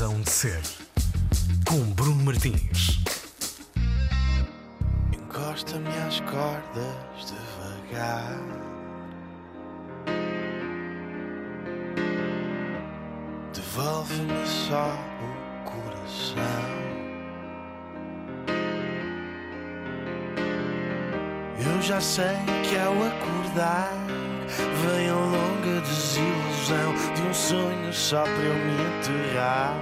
Razão de Ser, com Bruno Martins. Encosta-me às cordas devagar. Devolve-me só o coração. Eu já sei que ao acordar vem a longa desilusão de um sonho só para eu me enterrar.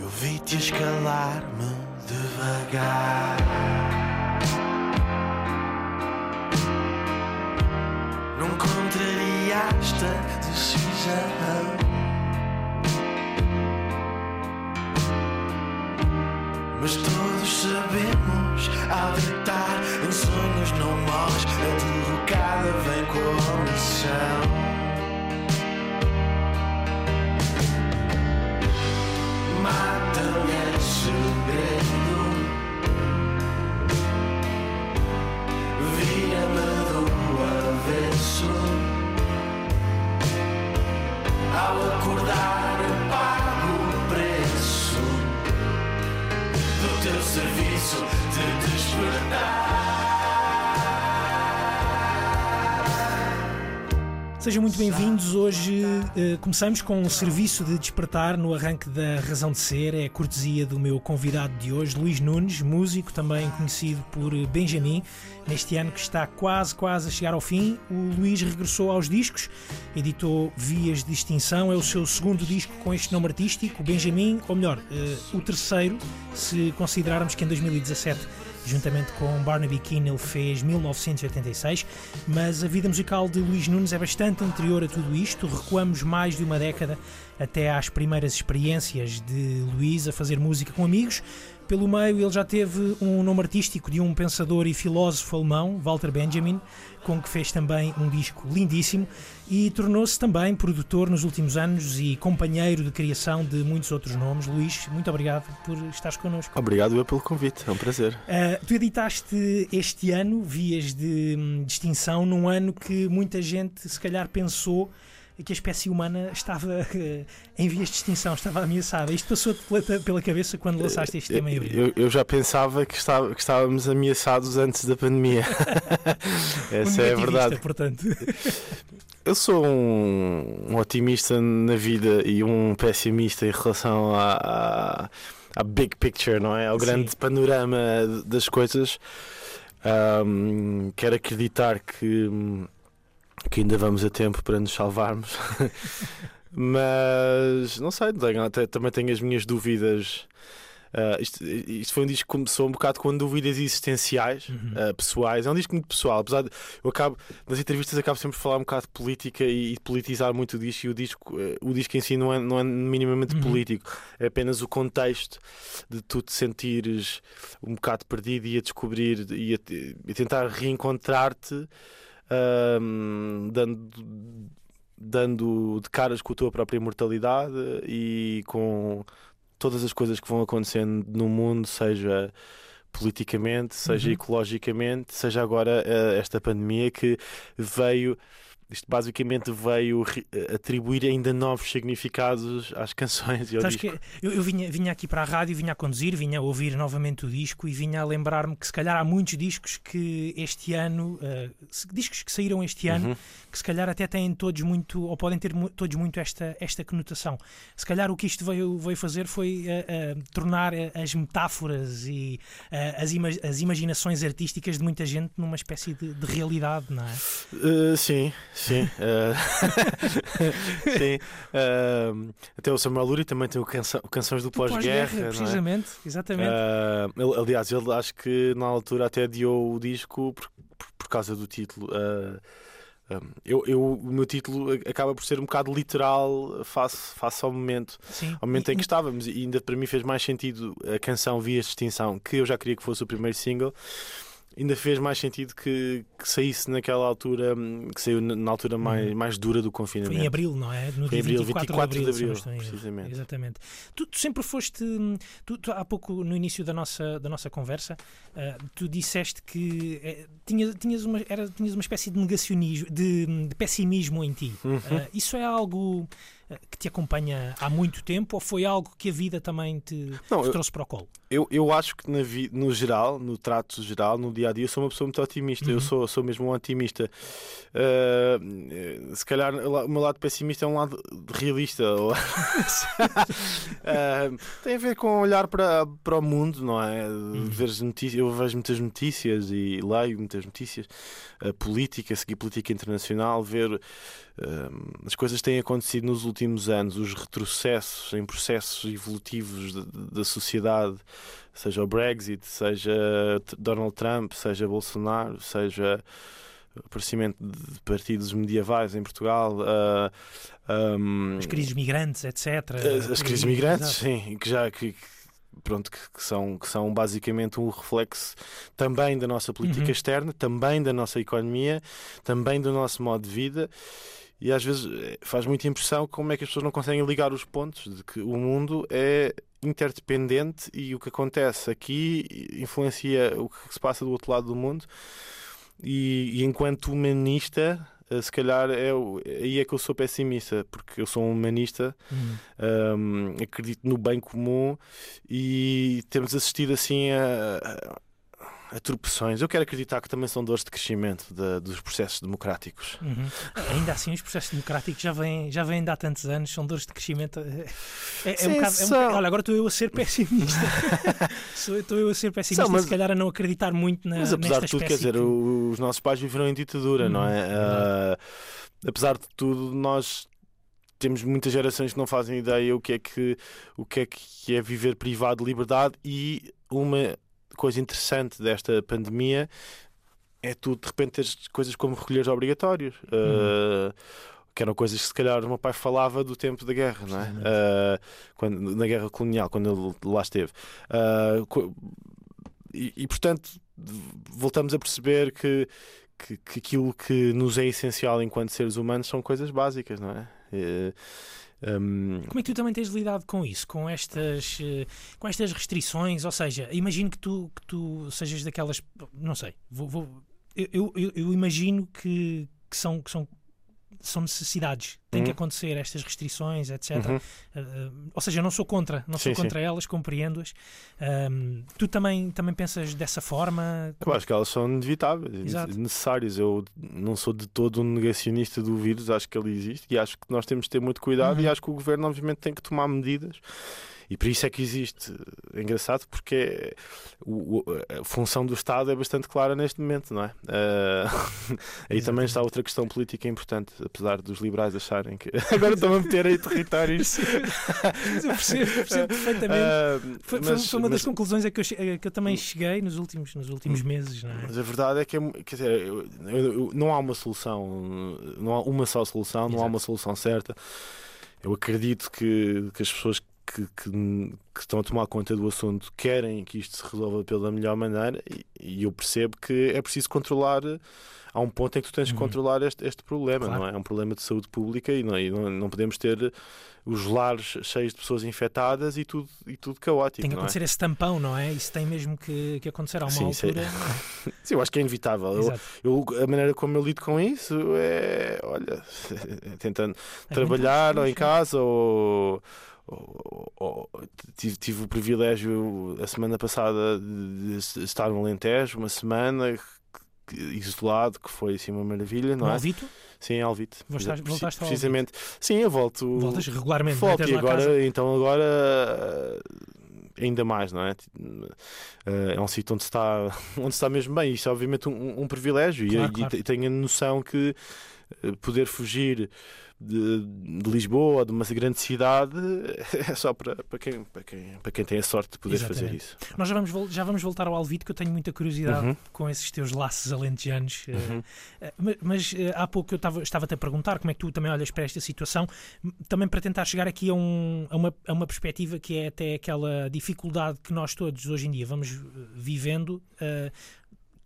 Eu vi-te escalar-me devagar. Não contrariaste a decisão. Mas todos sabemos, ao deitar em sonhos não morres, a derrocada vem com a omissão. Sejam muito bem-vindos. Hoje eh, começamos com um serviço de despertar no arranque da Razão de Ser. É a cortesia do meu convidado de hoje, Luís Nunes, músico, também conhecido por Benjamin. Neste ano que está quase, quase a chegar ao fim, o Luís regressou aos discos, editou Vias de Extinção, é o seu segundo disco com este nome artístico, Benjamin, ou melhor, eh, o terceiro, se considerarmos que em 2017 juntamente com Barnaby Keane ele fez 1986, mas a vida musical de Luís Nunes é bastante anterior a tudo isto, recuamos mais de uma década até às primeiras experiências de Luís a fazer música com amigos. Pelo meio, ele já teve um nome artístico de um pensador e filósofo alemão, Walter Benjamin, com que fez também um disco lindíssimo e tornou-se também produtor nos últimos anos e companheiro de criação de muitos outros nomes. Luís, muito obrigado por estares connosco. Obrigado eu pelo convite, é um prazer. Uh, tu editaste este ano Vias de hum, Distinção, num ano que muita gente se calhar pensou que a espécie humana estava uh, em vias de extinção, estava ameaçada. Isto passou-te pela, pela, cabeça quando lançaste este tema em abril? Eu, eu, já pensava que, estava, que, estávamos ameaçados antes da pandemia. Essa um é a verdade. Portanto. Eu sou um, um, otimista na vida e um pessimista em relação à, à, à big picture, não é? Ao grande Sim. panorama das coisas. Um, quero acreditar que que ainda vamos a tempo para nos salvarmos. Mas não sei, tenho, até, também tenho as minhas dúvidas. Uh, isto, isto, foi um disco que começou um bocado com dúvidas existenciais, uhum. uh, pessoais. É um disco muito pessoal, apesar de eu acabo nas entrevistas acabo sempre de falar um bocado de política e, e politizar muito o disco. E o disco, uh, o disco em si não é, não é minimamente uhum. político, é apenas o contexto de tu te sentires um bocado perdido e a descobrir e a, a tentar reencontrar-te um, dando, dando de caras com a tua própria mortalidade e com todas as coisas que vão acontecendo no mundo, seja politicamente, seja uhum. ecologicamente, seja agora uh, esta pandemia que veio isto basicamente veio atribuir ainda novos significados às canções e ao disco. Que eu, eu vinha, vinha aqui para a rádio, vinha a conduzir, vinha a ouvir novamente o disco e vinha a lembrar-me que se calhar há muitos discos que este ano, uh, discos que saíram este ano, uhum. que se calhar até têm todos muito, ou podem ter todos muito esta, esta conotação. Se calhar o que isto veio, veio fazer foi uh, uh, tornar as metáforas e as, ima as imaginações artísticas de muita gente numa espécie de, de realidade, não é? sim. Sim. Uh... Sim. Uh... Até o Samuel Lurie também tem o, canção, Canções do Pós-Guerra. Pós precisamente, é? exatamente. Uh... aliás, ele acho que na altura até adiou o disco por, por, por causa do título. Eu, eu, o meu título acaba por ser um bocado literal face, face ao momento, Sim. ao momento em que estávamos, e ainda para mim fez mais sentido a canção Vias de Extinção, que eu já queria que fosse o primeiro single, ainda fez mais sentido que, que saísse naquela altura, hum, que saiu na altura mais, mais dura do Foi confinamento. em abril, não é? No Foi em dia abril, 24, 24 de de abril, não abril, precisamente. Exatamente. Tu, tu sempre foste. hum, Tu, tu há pouco, no início da nossa, da nossa conversa, ah, tu disseste que eh, tinhas, tinhas, uma, era, tinhas uma espécie de negacionismo, de, de pessimismo em ti. Uhum. Ah, isso é algo que te acompanha há muito tempo ou foi algo que a vida também te, Não, te eu- trouxe para o colo? Eu, eu acho que na vi, no geral, no trato geral, no dia a dia, sou uma pessoa muito otimista. Uhum. Eu sou, sou mesmo um otimista. Ah, eh, se calhar o meu lado pessimista é um lado realista. Ah, tem a ver com olhar para, para o mundo, não é? Ver as notícias, eu vejo muitas notícias e leio muitas notícias. A política, seguir política internacional, ver ah, as coisas têm acontecido nos últimos anos, os retrocessos em processos evolutivos da- da sociedade, seja o Brexit, seja Donald Trump, seja Bolsonaro, seja o aparecimento de partidos medievais em Portugal, ah, ahm, As crises migrantes, etc. as, as crises migrantes, Exato. sim, que já que- pronto, que, que são, que são basicamente um reflexo também da nossa política Uhum. externa, também da nossa economia, também do nosso modo de vida. E às vezes eh, faz muita impressão como é que as pessoas não conseguem ligar os pontos de que o mundo é interdependente e o que acontece aqui influencia o que se passa do outro lado do mundo. E, e enquanto humanista, se calhar é, aí é que eu sou pessimista, porque eu sou um humanista Hum. um, acredito no bem comum e temos assistido assim a, a, a tropeções. Eu quero acreditar que também são dores de crescimento da- dos processos democráticos. Uhum. Ainda assim, os processos democráticos já vêm, já vêm de há tantos anos, são dores de crescimento. É, é Sim, um bocado, é um são. bocado- Olha, agora estou eu a ser pessimista. Estou eu a ser pessimista São, mas- se calhar a não acreditar muito na, Mas apesar de tudo, quer dizer, que- os nossos pais viveram em ditadura, não é? Ah, apesar de tudo, nós temos muitas gerações que não fazem ideia o que é que, o que, é, que é viver privado de liberdade e uma coisa interessante desta pandemia é tu de repente teres coisas como recolheres obrigatórios. Ah, que eram coisas que se calhar o meu pai falava do tempo da guerra, não é? Ah, quando, na guerra colonial, quando ele lá esteve. Co- e, e, portanto voltamos a perceber que, que, que aquilo que nos é essencial enquanto seres humanos são coisas básicas, não é? Hum, Como é que tu também tens lidado com isso, com estas, eh, com estas restrições? Ou seja, imagino que tu, que tu sejas daquelas. Não sei, vou, vou- eu- eu- eu imagino que, que são. Que são são necessidades, tem que Uhum. acontecer estas restrições, etc. uhum. Uh, ou seja, eu não sou contra, não sou Sim, sim. contra elas, compreendo-as. Tu também, também pensas dessa forma? Eu acho que elas são inevitáveis, Exato. necessárias. Eu não sou de todo um negacionista do vírus, acho que ele existe e acho que nós temos de ter muito cuidado Uhum. e acho que o governo, obviamente, tem que tomar medidas. E por isso é que existe. É engraçado porque é- o- a função do Estado é bastante clara neste momento, não é? Ah, aí também está outra questão política importante, apesar dos liberais acharem que. Agora estão a meter aí territórios. Mas eu percebo, percebo perfeitamente. Ah, Foi, foi- mas- foi uma das mas- conclusões a que eu, a que eu também cheguei nos últimos, nos últimos meses. Não é? Mas a verdade é que é quer dizer, eu- eu- não há uma solução, não há uma só solução, não há uma solução certa. Eu acredito que, que as pessoas que, que, que estão a tomar conta do assunto querem que isto se resolva pela melhor maneira e, e eu percebo que é preciso controlar. Há um ponto em que tu tens de Uhum. controlar este, este problema, Claro. não é? É um problema de saúde pública e não, e não, não podemos ter os lares cheios de pessoas infectadas e tudo, e tudo caótico. Tem que é? acontecer esse tampão, não é? Isso tem mesmo que, que acontecer a uma Sim, é- altura. Sim, eu acho que é inevitável. Eu-. Eu, a maneira como eu lido com isso é, olha, tentando É trabalhar ou em casa ou, ou- ou- tive, tive o privilégio a semana passada de estar no Alentejo uma semana que- isolado que foi assim uma maravilha, No não é? Alvito, Sim, em Alvite. Voltaste- voltaste precisamente. Sim, eu volto. voltas regularmente. Volto e agora, casa. então agora eh, ainda mais, não é? Eh, É um sítio onde está, onde está mesmo bem. Isto é obviamente um, um privilégio e- Claro, e, claro. te- tenho a noção que eh, poder fugir de, de Lisboa, de uma grande cidade, é só para, para, quem, para, quem, para quem tem a sorte de poder fazer Exatamente. isso. Nós já vamos, já vamos voltar ao Alvito, que eu tenho muita curiosidade Uhum. com esses teus laços alentejanos. eh, Uhum. eh, mas eh, há pouco eu estava- estava-te a perguntar como é que tu também olhas para esta situação, também para tentar chegar aqui a, um- a uma, a uma perspectiva que é até aquela dificuldade que nós todos hoje em dia vamos vivendo.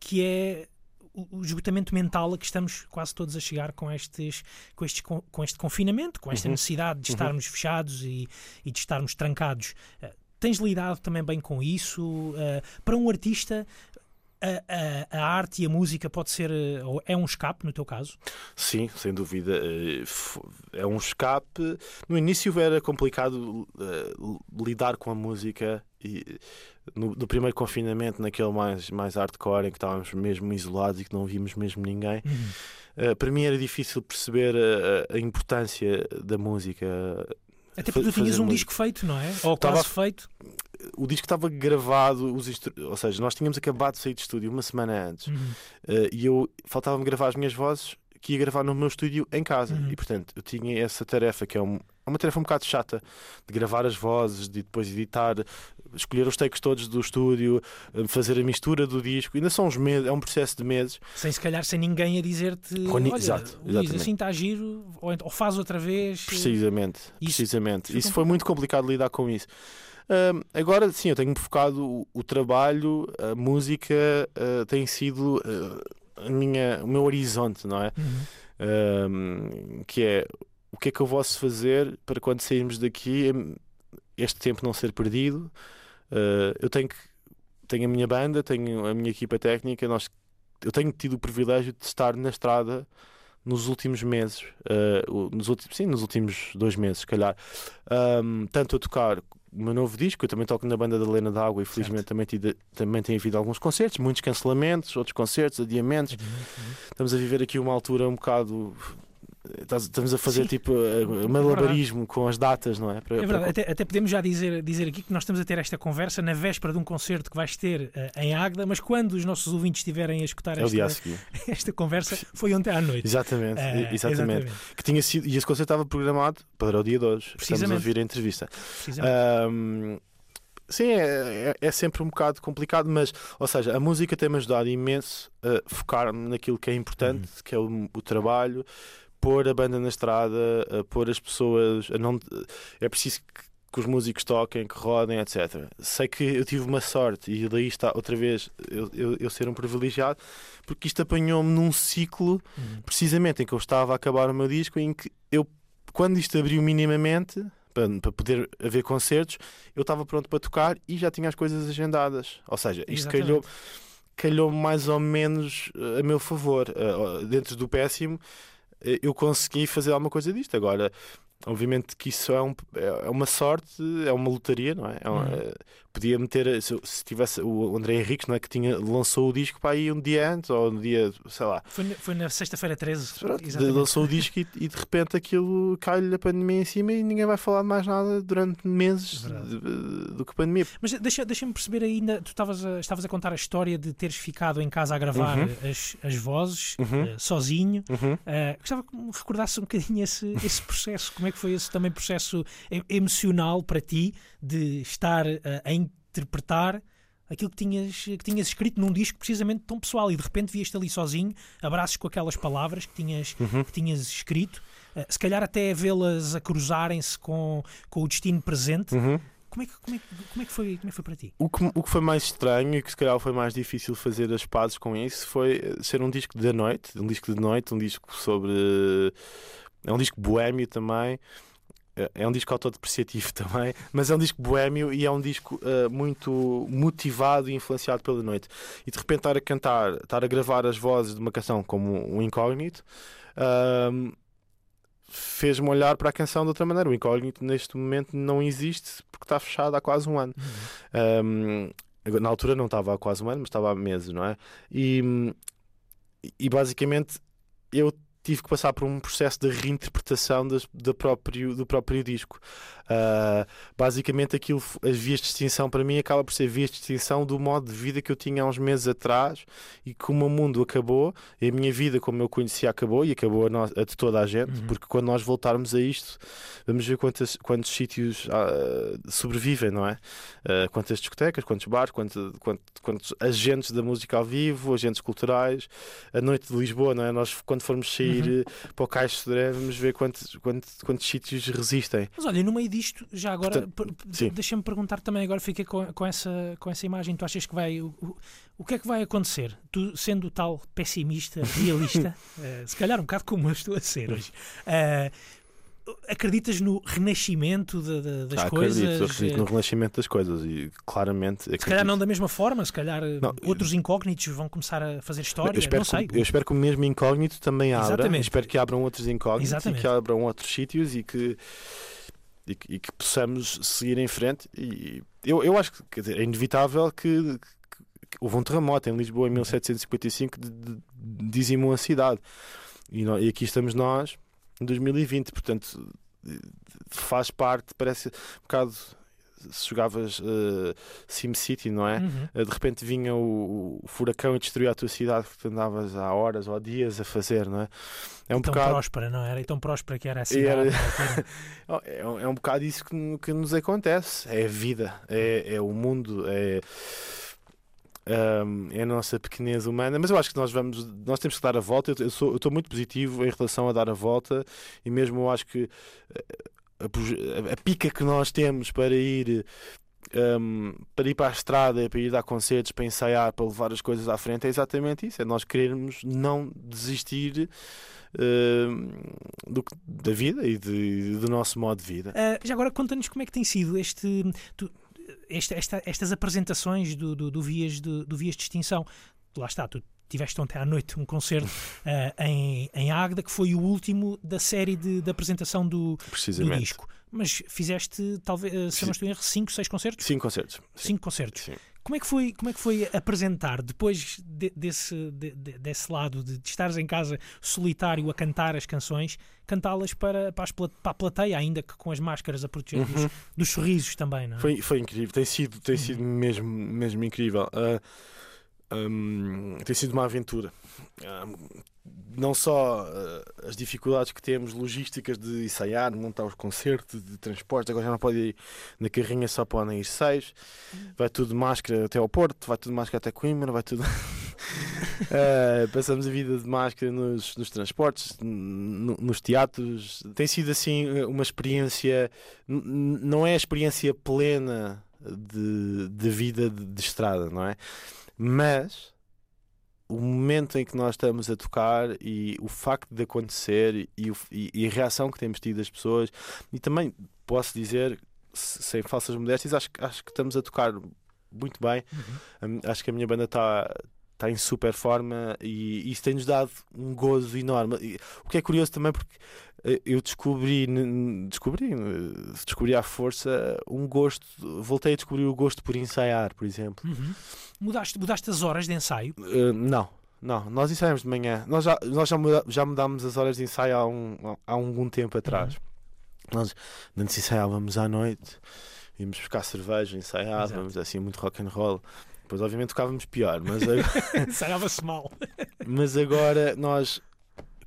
que é o esgotamento mental a que estamos quase todos a chegar com, estes, com, estes, com, com este confinamento, com esta uhum. necessidade de uhum. estarmos uhum. fechados e, e, de estarmos trancados. Uh, tens lidado também bem com isso? Uh, para um artista, a, a, a, arte e a música pode ser ou é um escape no teu caso? Sim, sem dúvida é um escape. No início era complicado uh, lidar com a música e no, no, primeiro confinamento, naquele mais, mais hardcore, em que estávamos mesmo isolados e que não víamos mesmo ninguém, uhum. uh, para mim era difícil perceber a, a importância da música. Até porque tu tinhas um disco feito, não é? Ou quase Estava... feito o disco estava gravado, os ou seja, nós tínhamos acabado de sair de estúdio uma semana antes uhum. uh, e eu faltava-me gravar as minhas vozes que ia gravar no meu estúdio em casa. Uhum. E portanto, eu tinha essa tarefa que é, um, é uma tarefa um bocado chata de gravar as vozes, de depois editar, escolher os takes todos do estúdio, eh, fazer a mistura do disco. Ainda são uns meses, é um processo de meses. Sem se calhar sem ninguém a dizer-te olha, Exato, Luís, assim está giro, ou, ou faz outra vez. Precisamente, isso, precisamente. Isso, foi muito complicado lidar com isso. Uh, agora sim, eu tenho focado o, o trabalho, a música uh, tem sido uh, a minha, o meu horizonte, não é? Uhum. que é o que é que eu posso fazer para quando sairmos daqui este tempo não ser perdido. Ah, eu tenho que tenho a minha banda, tenho a minha equipa técnica, nós, eu tenho tido o privilégio de estar na estrada nos últimos meses, uh, nos últimos, sim, nos últimos dois meses, se calhar, um, tanto a tocar o meu novo disco, eu também toco na banda da Lena d'Água e felizmente também, tive, também tem havido alguns concertos, muitos cancelamentos, outros concertos, adiamentos. Uhum, uhum. Estamos a viver aqui uma altura um bocado Estamos a fazer Sim. tipo uh, malabarismo é com as datas, não é? Para, é verdade, para... Até, até, podemos já dizer, dizer aqui que nós estamos a ter esta conversa na véspera de um concerto que vais ter uh, em Águeda, mas quando os nossos ouvintes estiverem a escutar é esta, esta conversa, foi ontem à noite. Exatamente, uh, exatamente. exatamente. Que tinha sido, e esse concerto estava programado para o dia de hoje. Estamos a ouvir a entrevista. Um, Sim, é, é, é, sempre um bocado complicado, mas, ou seja, a música tem-me ajudado imenso a focar-me naquilo que é importante, uhum. que é o, o trabalho, pôr a banda na estrada, a pôr as pessoas. A não, é preciso que, que, os músicos toquem, que rodem, etc. Sei que eu tive uma sorte e daí está outra vez eu, eu, eu ser um privilegiado, porque isto apanhou-me num ciclo uhum. precisamente em que eu estava a acabar o meu disco, em que eu, quando isto abriu minimamente. Para, para poder haver concertos, eu estava pronto para tocar e já tinha as coisas agendadas. Ou seja, isto Exatamente. calhou calhou mais ou menos eh, a meu favor. Uh, dentro do péssimo, eh, eu consegui fazer alguma coisa disto. Agora, obviamente que isso é, um, é uma sorte, é uma lotaria, não é? é uma, uhum podia meter, se, se, tivesse o André Henriques, não é, que tinha, lançou o disco para aí um dia antes, ou no dia, sei lá. Foi, foi na sexta-feira 13. Pronto, lançou o disco e, e, de repente aquilo cai-lhe a pandemia em cima e ninguém vai falar mais nada durante meses de, do que pandemia. Mas deixa, deixa-me perceber ainda, tu estavas a, estavas a contar a história de teres ficado em casa a gravar uhum. as, as vozes, uhum. uh, sozinho. Uhum. Uh, gostava que me recordasse um bocadinho esse, esse processo, como é que foi esse também processo emocional para ti de estar uh, em interpretar aquilo que tinhas, que tinhas escrito num disco precisamente tão pessoal e de repente vieste ali sozinho, abraços com aquelas palavras que tinhas, uhum. que tinhas escrito, uh, se calhar até vê-las a cruzarem-se com, com o destino presente. Uhum. Como é, que, como, é, como, é que foi, como é que foi para ti? O que, o que foi mais estranho e que se calhar foi mais difícil fazer as pazes com isso foi eh, ser um disco de noite, um disco de noite, um disco sobre. É um disco boêmio também. É, é um disco autodepreciativo também, mas é um disco boêmio e é um disco uh, muito motivado e influenciado pela noite. E de repente estar a cantar, estar a gravar as vozes de uma canção como o Incógnito. Uh, fez-me olhar para a canção de outra maneira. O Incógnito neste momento não existe porque está fechado há quase um ano. Uhum. Um, na altura não estava há quase um ano, mas estava há meses, não é? E, e basicamente eu tive que passar por um processo de reinterpretação das, do, próprio, do próprio disco. Uh, basicamente, aquilo, as vias de extinção para mim acaba por ser vias de extinção do modo de vida que eu tinha há uns meses atrás e como o mundo acabou, e a minha vida, como eu conhecia, acabou e acabou a, no, a de toda a gente, uhum. porque quando nós voltarmos a isto, vamos ver quantos, quantos sítios uh, sobrevivem, não é? Uh, quantas discotecas, quantos bares, quantos, quantos, quantos agentes da música ao vivo, agentes culturais, a noite de Lisboa, não é? Nós, quando formos sair ir eh, para o Caixo de Sodré, vamos ver quantos, quantos, quantos sítios resistem. Mas olha, no meio disto, já agora, deixa-me perguntar também, agora fiquei com, com, essa, com essa imagem, tu achas que vai. O, o- o que é que vai acontecer? Tu, sendo tal pessimista, realista, eh, se calhar um bocado como eu estou a ser hoje, eh, acreditas no renascimento de- de- das Ah, coisas? acredito, acredito eh, no renascimento das coisas e claramente. Se calhar acredito. não da mesma forma, se calhar eh, Não, outros incógnitos vão começar a fazer história, Eu espero, não sei. que, eu espero que o mesmo incógnito também abra. Exatamente. Espero que abram outros incógnitos Exatamente. e que abram outros sítios e que, e que, e que possamos seguir em frente. E eu, eu acho que dizer, é inevitável que, que- que houve um terremoto em Lisboa em 1755 de, de, dizimou a cidade. E, e aqui estamos nós em 2020, portanto faz parte, parece um bocado se jogavas uh, SimCity, não é? Uhum. Uh, de repente vinha o, o furacão e destruía a tua cidade que tu andavas há horas ou há dias a fazer, não é? É um tão bocado. próspera, não era? E tão próspera que era a E cidade. era- altura. Oh, É, um- é um bocado isso que, que nos acontece. É a vida, é, é o mundo, é, é a nossa pequenez humana. Mas eu acho que nós vamos, nós temos que dar a volta. Eu- sou- eu estou muito positivo em relação a dar a volta e mesmo eu acho que eh, a, a- a pica que nós temos para ir. ahm, para ir para a estrada, para ir dar concertos, para ensaiar, para levar as coisas à frente, é exatamente isso. É nós querermos não desistir ahm, do da vida e de- do nosso modo de vida. Ah, já agora conta-nos como é que tem sido este, tu- esta- esta- estas apresentações do, do, do Vias de, do Vias de Extinção. Lá está, tu tiveste ontem à noite um concerto ah, em, em Águeda, que foi o último da série de, de apresentação do, do disco. Mas fizeste, talvez, ah, se não estou em erro, 5, 6 concertos? Cinco concertos. Sim. Cinco concertos. Sim. Como é que foi, como é que foi apresentar depois de- desse, de- de- desse lado de, de estares em casa solitário a cantar as canções, cantá-las para, para, as para a plateia, ainda que com as máscaras a proteger dos, dos sorrisos também, não é? Uhum. Foi, foi incrível, tem sido, tem sido mesmo, mesmo incrível. Ah, hum, tem sido uma aventura. Ah, não só ah, as dificuldades que temos logísticas de ensaiar, de montar os concertos, de transportes, agora já não pode ir na carrinha, só podem ir seis. Vai tudo de máscara até ao Porto, vai tudo de máscara até Coimbra, vai tudo. Ah, passamos a vida de máscara nos, nos transportes, no- nos teatros. Tem sido assim uma experiência, não é a experiência plena de, de vida de, de estrada, não é? Mas o momento em que nós estamos a tocar e o facto de acontecer e, e- e a reação que temos tido das pessoas, e também posso dizer, se- sem falsas modéstias, acho, que- acho que estamos a tocar muito bem. Uhum. Hum, Acho que a minha banda está está em super forma e isso tem-nos dado um gozo enorme. E o que é curioso também porque eu descobri, descobri, eh, descobri à força um gosto, voltei a descobrir o gosto por ensaiar, por exemplo. Uhum. Mudaste, mudaste as horas de ensaio? Eh, não, não, nós ensaiamos de manhã. Nós já, nós já, muda- já mudámos as horas de ensaio há, um, há algum tempo atrás. Nós antes ensaiávamos à noite, íamos buscar cerveja, ensaiávamos, assim, muito rock and roll. Depois, obviamente, tocávamos pior, mas agora, Ensaiava-se mal. mas agora nós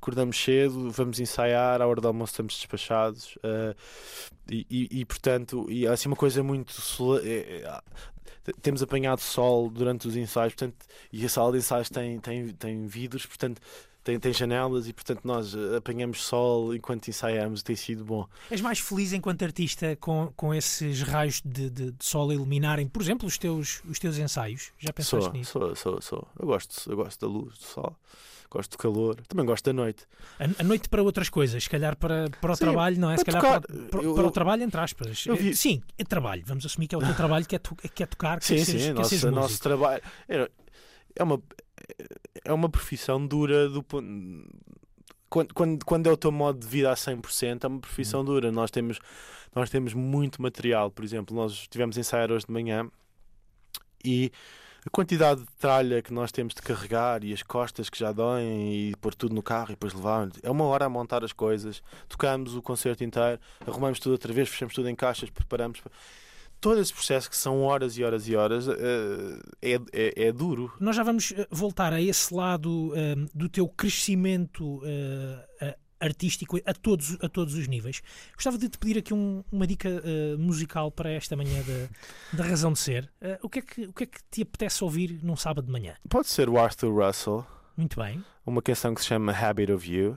acordamos cedo, vamos ensaiar, à hora do almoço estamos despachados eh, e, e- e, portanto, e é assim uma coisa muito. sola- é- é- temos apanhado sol durante os ensaios, portanto, e a sala de ensaios tem, tem, tem vidros, portanto, tem, tem janelas e, portanto, nós eh, apanhamos sol enquanto ensaiamos, tem sido bom. És mais feliz enquanto artista com, com esses raios de, de- de sol iluminarem, por exemplo, os teus, os teus ensaios? Já pensaste Sou, nisso? sou, sou, sou. Eu gosto, eu gosto da luz, do sol, gosto do calor, também gosto da noite. A, a noite para outras coisas, se calhar para, para o Sim, trabalho, não é? Se para calhar tocar. para, para- Eu- para o trabalho, entre aspas. Eu vi- Eh, Sim, é trabalho. Vamos assumir que é o teu trabalho, que é, to, que é tocar, que Sim, é sim, que é nosso, seres nosso músico. trabalho é, é uma é uma profissão dura do pon- quando, quando, quando é o teu modo de vida a 100% é uma profissão dura. Nós temos nós temos muito material, por exemplo, nós estivemos a ensaiar hoje de manhã e a quantidade de tralha que nós temos de carregar e as costas que já doem e pôr tudo no carro e depois levar. É uma hora a montar as coisas. Tocamos o concerto inteiro, arrumamos tudo outra vez, fechamos tudo em caixas, preparamos. Todo esse processo que são horas e horas e horas eh, é, é, é duro. Nós já vamos eh, voltar a esse lado eh, do teu crescimento artístico a todos, a todos os níveis. Gostava de te pedir aqui um- uma dica eh, musical para esta manhã da, da Razão de Ser. Eh, o, que é que, o que é que te apetece ouvir num sábado de manhã? Pode ser o Arthur Russell, Muito bem. uma canção que se chama Habit of You.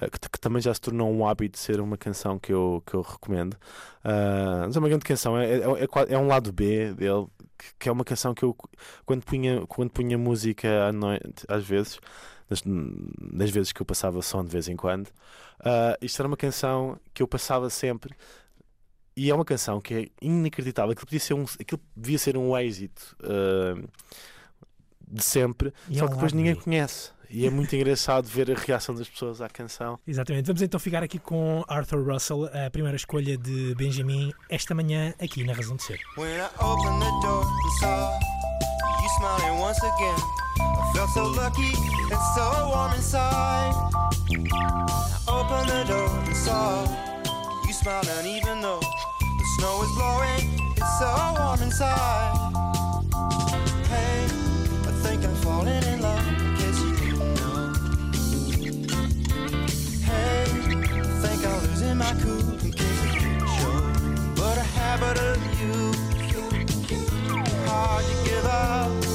uh, que, que, também já se tornou um hábito de ser uma canção que eu, que eu recomendo. Uh, mas é uma grande canção, é, é, é, é um lado B dele, que, que, é uma canção que eu, quando punha, quando punha música à noite, às vezes, nas, nas vezes que eu passava som de vez em quando, uh, isto era uma canção que eu passava sempre. E é uma canção que é inacreditável. Aquilo, podia ser um, aquilo devia ser um êxito uh, de sempre, e só é que depois ninguém conhece. E é muito engraçado ver a reação das pessoas à canção. Exatamente. Vamos então ficar aqui com Arthur Russell, a primeira escolha de Benjamin, esta manhã aqui na Razão de Ser. When I opened the door and saw you smiling once again, felt so lucky and so warm inside. I opened the door and saw you smiling even though the snow is blowing, it's so warm inside. Hey, I think I'm falling in love. losing my cool in case I didn't show. But a habit of you, hard to give up.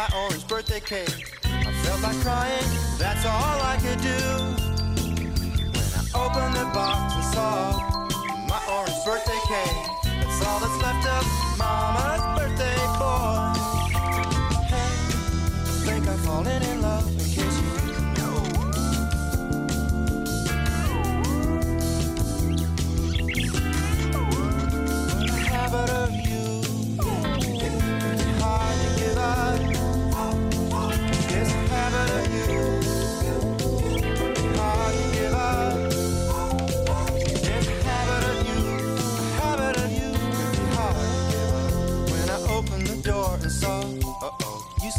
My orange birthday cake, I felt like crying. That's all I could do. When I opened the box and saw my orange birthday cake. That's all that's left of Mama's birthday boy. Hey, I think I'm falling in love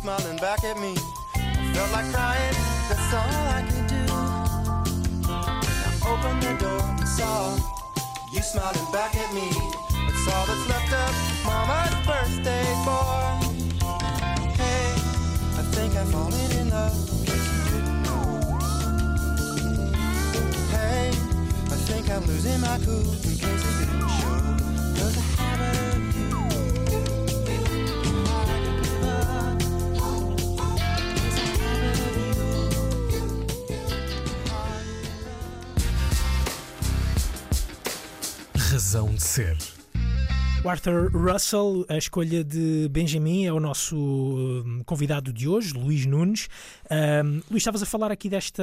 smiling back at me. I felt like crying, that's all I could do. I opened the door and saw you smiling back at me. That's all that's left of Mama's birthday boy. Hey, I think I'm falling in love. You. Hey, I think I'm losing my cool. In case it didn't show. Razão de Ser. O Arthur Russell, a escolha de Benjamin, é o nosso hum, convidado de hoje, Luís Nunes. Um, Luís, estavas a falar aqui desta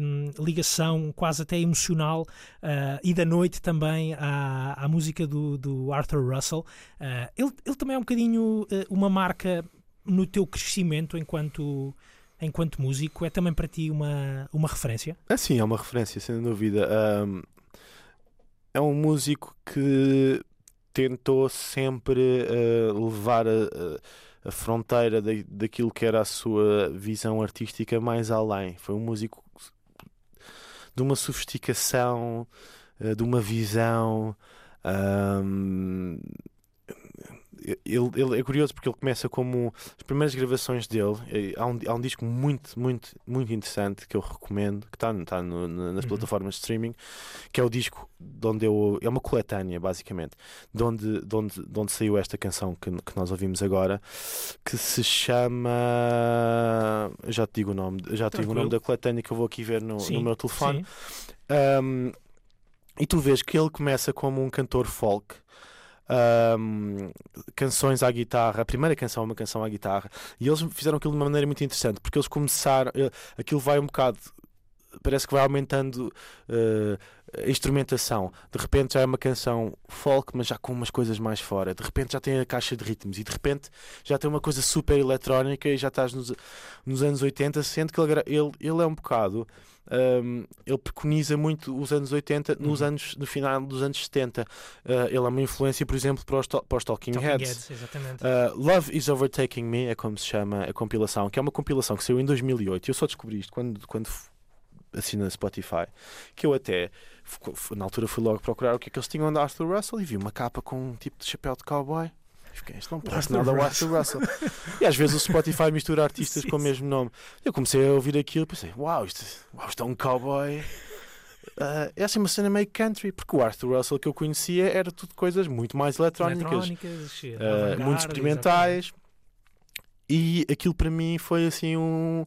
um, ligação quase até emocional uh, e da noite também à, à música do, do Arthur Russell. Uh, ele, ele também é um bocadinho uh, uma marca no teu crescimento enquanto enquanto músico, é também para ti uma, uma referência? É sim, é uma referência, sem dúvida. Um, é um músico que tentou sempre uh, levar a, a, fronteira da, daquilo que era a sua visão artística mais além. Foi um músico de uma sofisticação, uh, de uma visão. Um, ele, ele, é curioso porque ele começa como as primeiras gravações dele. É, há um, há um disco muito, muito, muito interessante que eu recomendo, que está, está no, nas uhum. plataformas de streaming, que é o disco de onde eu. É uma coletânea, basicamente, de onde, de onde, de onde saiu esta canção que, que nós ouvimos agora, que se chama. Já te digo o nome, já te digo o nome da coletânea que eu vou aqui ver no, no meu telefone. Um, e tu vês que ele começa como um cantor folk um, canções à guitarra. A primeira canção é uma canção à guitarra. E eles fizeram aquilo de uma maneira muito interessante, porque eles começaram. Eh, aquilo vai um bocado. Parece que vai aumentando uh, a instrumentação. De repente já é uma canção folk, mas já com umas coisas mais fora. De repente já tem a caixa de ritmos e de repente já tem uma coisa super eletrónica e já estás nos, nos anos 80, sendo que ele, ele, ele é um bocado um, ele preconiza muito os anos 80 nos uhum. anos, no final dos anos 70. Uh, ele é uma influência, por exemplo, para os, para os Talking, Talking Heads. Heads uh, Love is Overtaking Me é como se chama a compilação, que é uma compilação que saiu em 2008. Eu só descobri isto quando, quando assina Spotify, que eu até na altura fui logo procurar o que é que eles tinham de Arthur Russell e vi uma capa com um tipo de chapéu de cowboy. Isto não parece nada ao Arthur Russell. e às vezes o Spotify mistura artistas sim, com o mesmo nome. Eu comecei a ouvir aquilo e pensei: Uau, isto, uau, isto é um cowboy. Uh, é assim uma cena meio country, porque o Arthur Russell que eu conhecia era tudo coisas muito mais eletrónicas, Eletrónicas, uh, muito experimentais. E aquilo para mim foi assim um,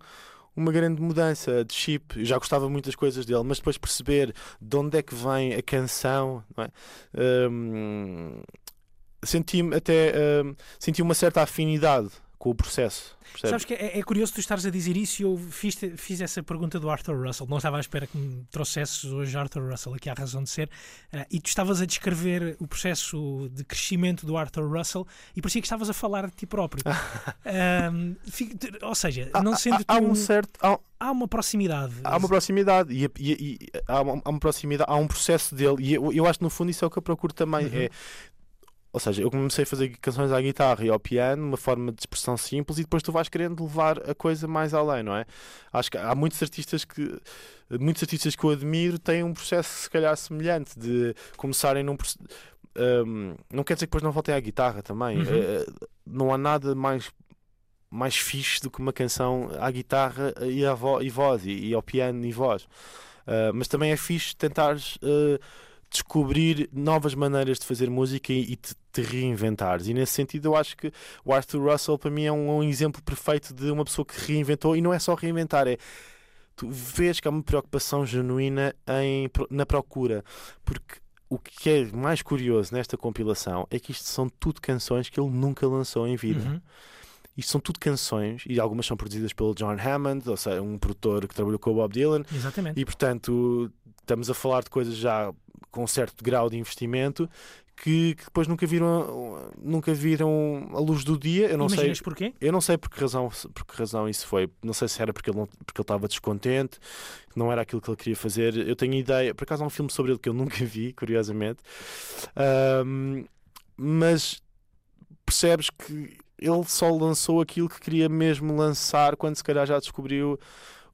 uma grande mudança de chip. Eu já gostava muito das coisas dele, mas depois perceber de onde é que vem a canção, não é? Um, senti-me até um, senti uma certa afinidade com o processo. percebes? Sabes que é, é curioso tu estares a dizer isso e eu fiz, fiz essa pergunta do Arthur Russell. Não estava à espera que me trouxesses hoje Arthur Russell aqui à razão de ser. Uh, e tu estavas a descrever o processo de crescimento do Arthur Russell e parecia que estavas a falar de ti próprio. Um, ou seja, não sendo há, há tu- um certo há, há uma proximidade. há uma proximidade e, e- e- há, uma, há uma proximidade há um processo dele e eu, eu acho que no fundo isso é o que eu procuro também Uhum. é ou seja, eu comecei a fazer canções à guitarra e ao piano, uma forma de expressão simples, e depois tu vais querendo levar a coisa mais além, não é? Acho que há muitos artistas que muitos artistas que eu admiro têm um processo se calhar semelhante de começarem num Hum, não quer dizer que depois não voltem à guitarra também. Uhum. Eh, não há nada mais mais fixe do que uma canção à guitarra e, à vo- e voz, e, e ao piano e voz. Uh, mas também é fixe tentares uh, descobrir novas maneiras de fazer música e, e te, te reinventares. E nesse sentido, eu acho que o Arthur Russell, para mim, é um, um exemplo perfeito de uma pessoa que reinventou. E não é só reinventar, é. Tu vês que há uma preocupação genuína em, na procura. Porque o que é mais curioso nesta compilação é que isto são tudo canções que ele nunca lançou em vida. Uhum. Isto são tudo canções e algumas são produzidas pelo John Hammond, ou seja, um produtor que trabalhou com o Bob Dylan, Exatamente. e portanto estamos a falar de coisas já com um certo grau de investimento que, que depois nunca viram, nunca viram a luz do dia. Eu não sei. Imaginas porquê? Eu não sei por que razão, por que razão isso foi. Não sei se era porque ele, não, porque ele estava descontente, não era aquilo que ele queria fazer. Eu tenho ideia. Por acaso há um filme sobre ele que eu nunca vi, curiosamente. Ahm, mas percebes que ele só lançou aquilo que queria mesmo lançar quando se calhar já descobriu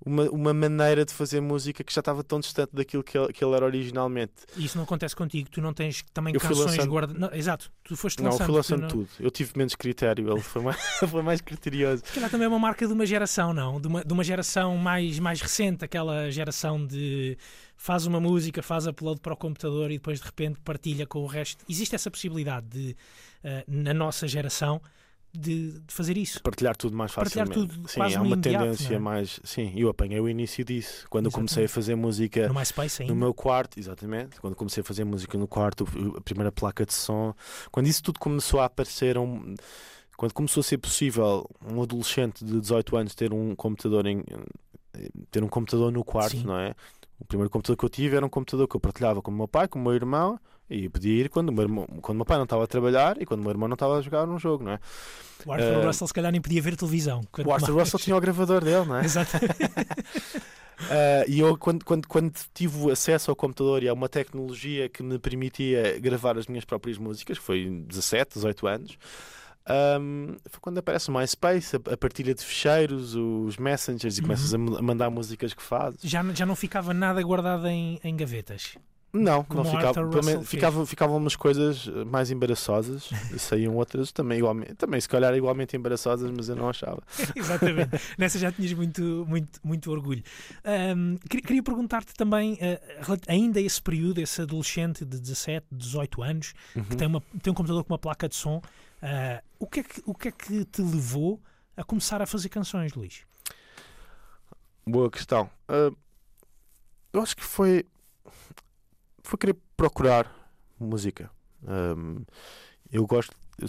uma, uma maneira de fazer música que já estava tão distante daquilo que ele, que ele era originalmente. E Isso não acontece contigo. Tu não tens também Eu canções lançando- guardadas. Exato. Tu foste Não, eu lançando. fui lançando não- tudo. Eu tive menos critério, ele foi mais, foi mais criterioso. Se calhar também é uma marca de uma geração, não? De uma, de uma geração mais, mais recente, aquela geração de faz uma música, faz upload para o computador e depois de repente partilha com o resto. Existe essa possibilidade de, eh, na nossa geração, de, de fazer isso. partilhar tudo mais Partilhar facilmente. tudo sim, há uma imediato, tendência é? mais. Sim, eu apanhei o início disso. Quando eu comecei a Exatamente. fazer música No MySpace ainda. no meu quarto, exatamente. Quando comecei a fazer música no quarto, a primeira placa de som. Quando isso tudo começou a aparecer, um- quando começou a ser possível um adolescente de 18 anos ter um computador em ter um computador no quarto, Sim. não é? O primeiro computador que eu tive era um computador que eu partilhava com o meu pai, com o meu irmão, e podia ir quando o meu, irmão, quando o meu pai não estava a trabalhar e quando o meu irmão não estava a jogar um jogo, não é? O Arthur Eh, Russell se calhar nem podia ver televisão. O Arthur mais. Russell tinha o gravador dele, não é? Exato. Ah, e eu, quando, quando, quando tive acesso ao computador e a uma tecnologia que me permitia gravar as minhas próprias músicas, foi em 17, 18 anos, ahm, foi quando aparece o MySpace, a, a partilha de ficheiros, os messengers, e Uhum. começas a, mu- a mandar músicas que fazes. já, já não ficava nada guardado em, em gavetas. Não, Como não ficava, Russell ficavam, ficavam umas coisas eh, mais embaraçosas e saíam outras também igualmente, também se calhar igualmente embaraçosas, mas eu não achava. Exatamente. Nessa já tinhas muito, muito, muito orgulho. Ahm, queria, queria perguntar-te também, rela- ainda esse período, esse adolescente de 17, 18 anos, Uhum. que tem, uma, tem um computador com uma placa de som, ah, o, que é que, o que é que te levou a começar a fazer canções, Luís? Boa questão. Ah, eu acho que foi. Foi querer procurar música. Ahm, eu gosto, eu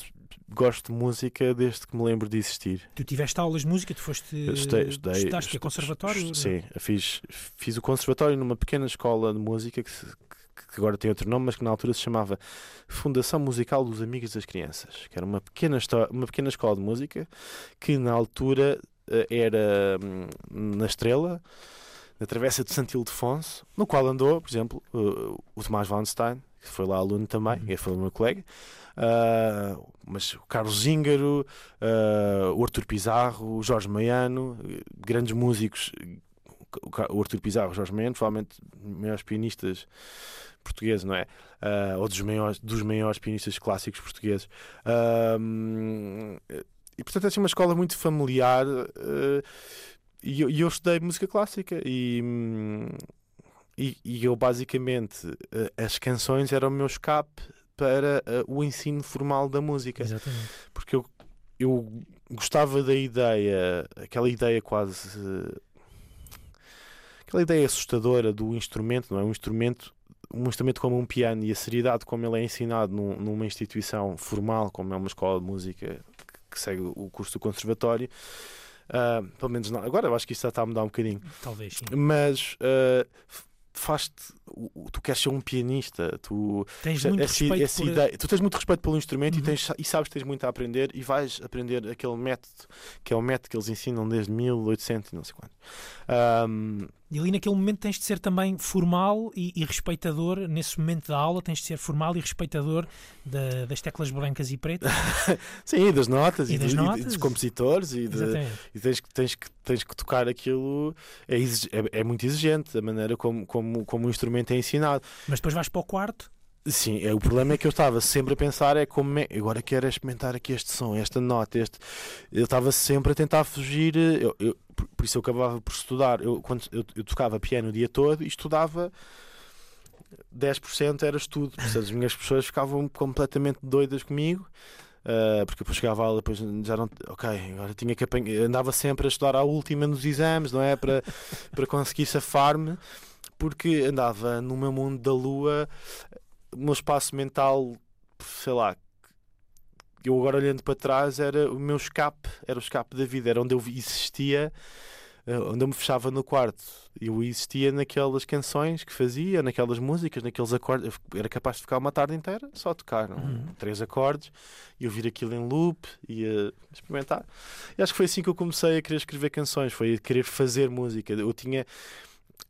gosto de música desde que me lembro de existir. Tu tiveste aulas de música, tu foste. Estudei, estudei, estudaste que é estu- conservatório? estu- Sim, fiz, fiz o conservatório numa pequena escola de música que, que agora tem outro nome, mas que na altura se chamava Fundação Musical dos Amigos das Crianças, que era uma pequena, uma pequena escola de música que na altura eh, era hum, na Estrela, na Travessa de Santo Ildefonso, no qual andou, por exemplo, o, o Tomás Weinstein, que foi lá aluno também, Uhum. foi o meu colega, ah, mas o Carlos Zíngaro, ah, o Artur Pizarro, o Jorge Maiano, eh, grandes músicos, o Artur Pizarro, o Jorge Maiano, provavelmente maiores pianistas portugueses, não é? Ah, ou dos maiores, dos maiores pianistas clássicos portugueses. E portanto é assim uma escola muito familiar eh, e eu, eu estudei música clássica e, e, e eu basicamente eh, as canções eram o meu escape para eh, o ensino formal da música. Exatamente. Porque eu, eu gostava da ideia, aquela ideia quase. aquela ideia assustadora do instrumento, não é? Um instrumento, um instrumento como um piano e a seriedade como ele é ensinado num- numa instituição formal, como é uma escola de música que segue o curso do conservatório. Ah, pelo menos não. Agora eu acho que isso já está a mudar um bocadinho Talvez sim. mas uh, faz-te. Tu queres ser um pianista, tu, Tens muito essa- respeito essa por... ideia- tu tens muito respeito pelo instrumento e, Uhum. tens, e sabes que tens muito a aprender e vais aprender aquele método que é o método que eles ensinam desde 1800 e não sei quanto. Um, E ali naquele momento tens de ser também formal e, e respeitador, nesse momento da aula tens de ser formal e respeitador da- das teclas brancas e pretas. sim, e das notas E e, das de- e notas. dos compositores e, de- e tens, que- tens, que, tens que tocar aquilo. É, exig- é, é muito exigente a maneira como, como, como o instrumento é ensinado. Mas depois vais para o quarto. Sim, é, o problema é que eu estava sempre a pensar é como é, agora quero é experimentar aqui este som, esta nota, este. Eu estava sempre a tentar fugir, eu, eu- por, isso eu acabava por estudar. Eu, quando eu, eu tocava piano o dia todo e estudava 10% era estudo. Portanto, as minhas pessoas ficavam completamente doidas comigo. ah, porque depois chegava aula, depois já não. Ok, agora tinha que apanhar. Andava sempre a estudar à última nos exames, não é? Para, para conseguir safar-me, porque andava no meu mundo da lua o meu espaço mental, sei lá, eu agora olhando para trás era o meu escape, era o escape da vida, era onde eu existia, eh, onde eu me fechava no quarto. Eu existia naquelas canções que fazia, naquelas músicas, naqueles acordes. Eu era capaz de ficar uma tarde inteira só a tocar, é? Uhum. três acordes, e ouvir aquilo em loop e a experimentar. E acho que foi assim que eu comecei a querer escrever canções, foi a querer fazer música. Eu tinha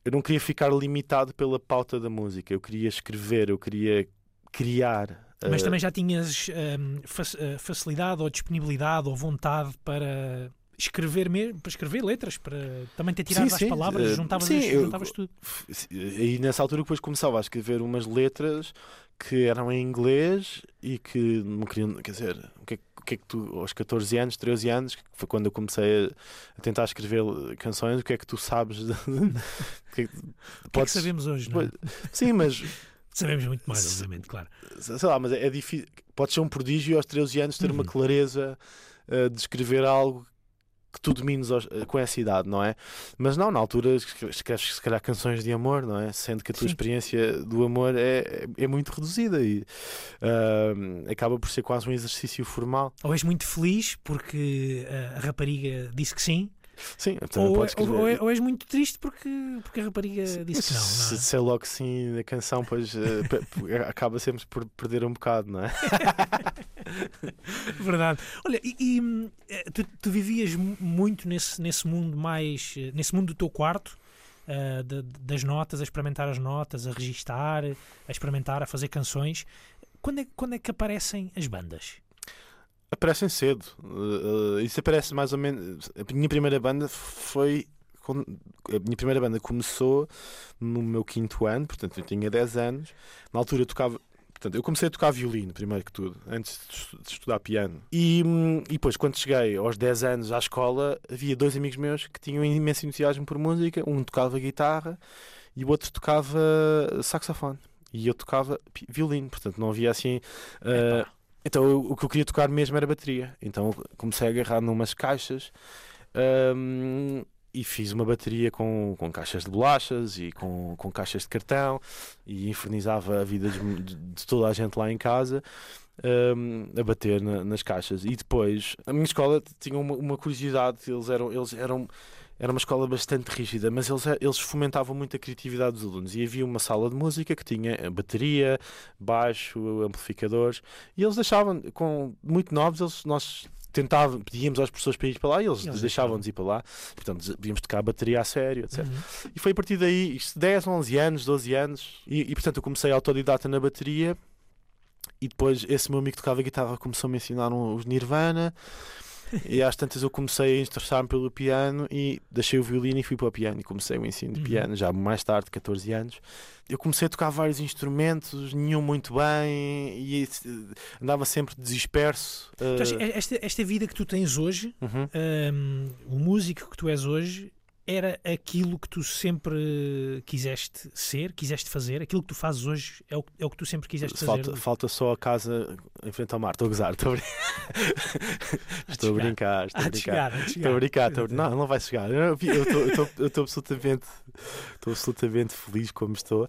eu não queria ficar limitado pela pauta da música. Eu queria escrever, eu queria criar. Mas eh, também já tinhas hum, fac- eh, facilidade ou disponibilidade ou vontade para escrever mesmo, para escrever letras, para também ter tirado Sim, as sim, palavras, eh, juntavas, sim, as- eu- juntavas tudo. f- E nessa altura depois começava a escrever umas letras que eram em inglês e que não queriam, quer dizer, o que, é, que- que é que tu, aos 14 anos, 13 anos, que foi quando eu comecei a, tentar escrever canções, o que é que tu sabes? De, o que é que- O que é que sabemos hoje? Não é? Sim, mas Sabemos muito mais, obviamente, claro. sei lá, mas é, é difícil. Pode ser um prodígio aos 13 anos ter uma Uhum. clareza eh, de escrever algo que tu domines eh, com essa idade, não é? Mas não, na altura escre- escreves se calhar canções de amor, não é? Sendo que a tua Sim. experiência do amor é, é, é muito reduzida e ah, acaba por ser quase um exercício formal. Ou és muito feliz porque eh, a rapariga disse que sim, Sim, também ou, podes ou- escrever. ou é- ou és muito triste porque, porque a rapariga disse que não. se não é? disser logo que sim na canção, pois eh, acaba sempre por perder um bocado, não é? Verdade. Olha, e, e, hum, eh, tu, tu vivias mu- muito nesse, nesse mundo mais. eh, nesse mundo do teu quarto, de- de- das notas, a experimentar as notas, a registar, a experimentar, a fazer canções. Quando é, quando é que aparecem as bandas? Aparecem cedo. Uh, isso aparece mais ou menos. A minha primeira banda foi. A minha primeira banda começou no meu quinto ano, portanto eu tinha 10 anos. Na altura eu tocava. Portanto, eu comecei a tocar violino, primeiro que tudo, antes de estu- de estudar piano. E, hum, e depois, quando cheguei aos 10 anos à escola, havia dois amigos meus que tinham imenso entusiasmo por música. Um tocava guitarra e o outro tocava saxofone. E eu tocava violino, portanto não havia assim. uh. Então o que eu queria tocar mesmo era bateria. Então comecei a agarrar numas caixas hum, e fiz uma bateria com, com caixas de bolachas e com, com caixas de cartão e infernizava a vida de, de- toda a gente lá em casa. hum, a bater na- nas caixas e depois a minha escola tinha uma, uma curiosidade eles eram eles eram era uma escola bastante rígida, mas eles, eles fomentavam muito a criatividade dos alunos. E havia uma sala de música que tinha bateria, baixo, amplificadores, e eles deixavam, com muito novos, eles, nós tentávamos, pedíamos às pessoas para ir para lá e eles, Eles deixavam-nos ir para lá. Portanto, devíamos tocar a bateria a sério, etc. Uhum. E foi a partir daí, isto 10, 11 anos, 12 anos, e, e, portanto eu comecei autodidata na bateria. E depois esse meu amigo que tocava guitarra começou-me a ensinar um- os Nirvana. E às tantas eu comecei a interessar-me pelo piano e deixei o violino e fui para o piano e comecei o ensino de Uhum. piano, já mais tarde, 14 anos. Eu comecei a tocar vários instrumentos, nenhum muito bem, e andava sempre disperso. Então, eh, esta, esta vida que tu tens hoje, uhum. hum, o músico que tu és hoje, era aquilo que tu sempre quiseste ser, quiseste fazer? Aquilo que tu fazes hoje é o, é o que tu sempre quiseste falta, fazer? Falta só a casa em frente ao mar. Estou a gozar, estou a, brin... estou a brincar. Estou a brincar. Estou a brincar. Estou... Não, não vai chegar. Eu estou absolutamente, estou absolutamente feliz como estou.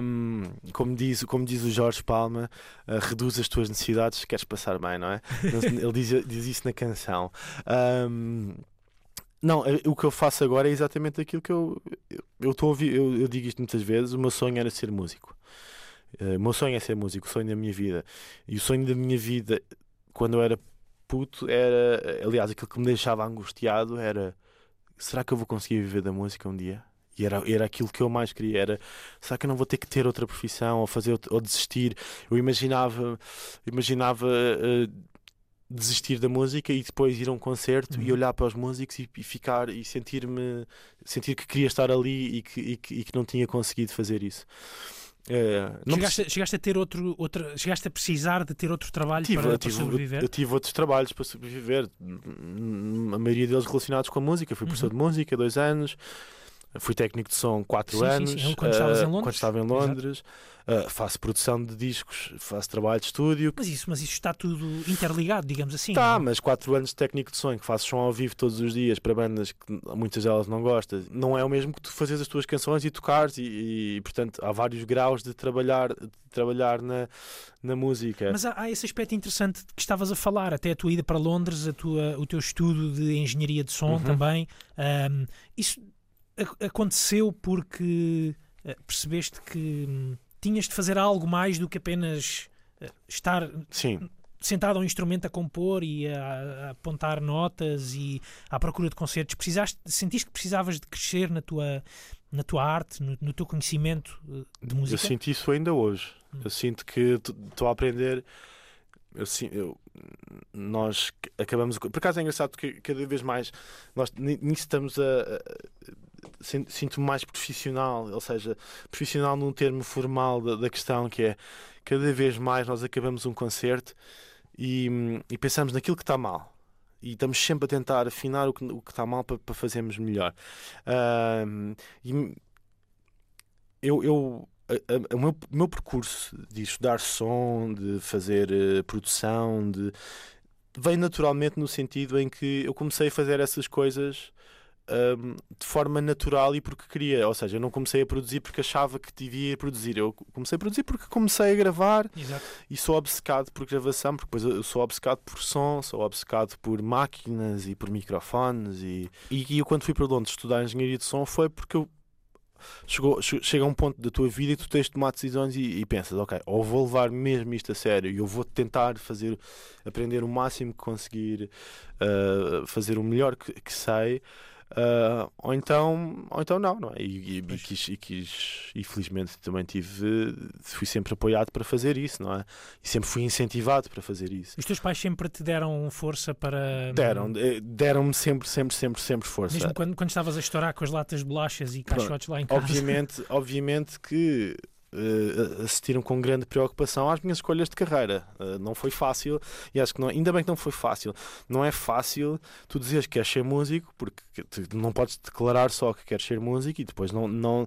Um, como, diz, como diz o Jorge Palma, uh, reduz as tuas necessidades se queres passar bem, não é? Ele diz, diz isso na canção. Um, não, é, o que eu faço agora é exatamente aquilo que eu eu estou. Eu, eu, digo isto muitas vezes. O meu sonho era ser músico. Uh, o meu sonho é ser músico, o sonho da minha vida. E o sonho da minha vida, quando eu era puto, era. Aliás, aquilo que me deixava angustiado era: será que eu vou conseguir viver da música um dia? E era, era aquilo que eu mais queria. Era será que eu não vou ter que ter outra profissão ou fazer ou desistir? Eu imaginava, imaginava. Uh, desistir da música e depois ir a um concerto uhum. e olhar para os músicos e, e ficar e sentir-me sentir que queria estar ali e que, e que, e que não tinha conseguido fazer isso. É, chegaste, preci... chegaste, a ter outro, outro, chegaste a precisar de ter outro trabalho tive, para, tive, para sobreviver? Eu, tive outros trabalhos para sobreviver, a maioria deles relacionados com a música. Fui professor uhum. de música dois anos, fui técnico de som quatro sim, anos. Sim, sim. Quando, uh, em Londres. quando estava em Londres. Uh, faço produção de discos, faço trabalho de estúdio. Mas isso, mas isso está tudo interligado, digamos assim. Está, mas quatro anos de técnico de som que faço som ao vivo todos os dias para bandas que muitas delas não gostas, não é o mesmo que tu fazes as tuas canções e tocares, e, e, portanto há vários graus de trabalhar, de trabalhar na, na música. Mas há, há, esse aspecto interessante que estavas a falar, até a tua ida para Londres, a tua, o teu estudo de engenharia de som uhum. também. Um, isso aconteceu porque eh, percebeste que hum, tinhas de fazer algo mais do que apenas eh, estar Sim. sentado ao instrumento a compor e a, a, apontar notas e à procura de concertos. Precisaste, sentiste que precisavas de crescer na tua, na tua arte, no, no teu conhecimento eh, de música? Eu sinto isso ainda hoje. Hum. Eu sinto que estou a aprender. Eu, eu, nós acabamos. Por acaso é engraçado porque cada vez mais nós nisso estamos a, a sinto-me mais profissional, ou seja, profissional num termo formal da, da, questão que é cada vez mais nós acabamos um concerto e, e pensamos naquilo que está mal. E estamos sempre a tentar afinar o que, o que está mal para, para fazermos melhor. Uh, eu, eu o meu, meu percurso de estudar som, de fazer uh, produção, de, vem naturalmente no sentido em que eu comecei a fazer essas coisas um, de forma natural e porque queria. Ou seja, eu não comecei a produzir porque achava que devia produzir. Eu comecei a produzir porque comecei a gravar Exato. e sou obcecado por gravação, porque depois eu sou obcecado por som, sou obcecado por máquinas e por microfones. E, e, e eu, quando fui para Londres estudar engenharia de som, foi porque eu chegou, chega um ponto da tua vida e tu tens de tomar decisões e, e, pensas, ok, ou vou levar mesmo isto a sério e eu vou tentar fazer, aprender o máximo que conseguir, uh, fazer o melhor que, que sei. Uh, ou então ou então não, não é? E, e, e, quis, e, quis, e felizmente também tive fui sempre apoiado para fazer isso, não é? E sempre fui incentivado para fazer isso. Os teus pais sempre te deram força para deram eh, deram-me sempre sempre sempre sempre força. Mesmo quando, quando estavas a estourar com as latas de bolachas e caixotes lá em casa. Obviamente, obviamente que uh, assistiram com grande preocupação às minhas escolhas de carreira. Uh, não foi fácil e acho que não, ainda bem que não foi fácil. Não é fácil tu dizeres que queres ser músico, porque não podes declarar só que queres ser músico e depois não, não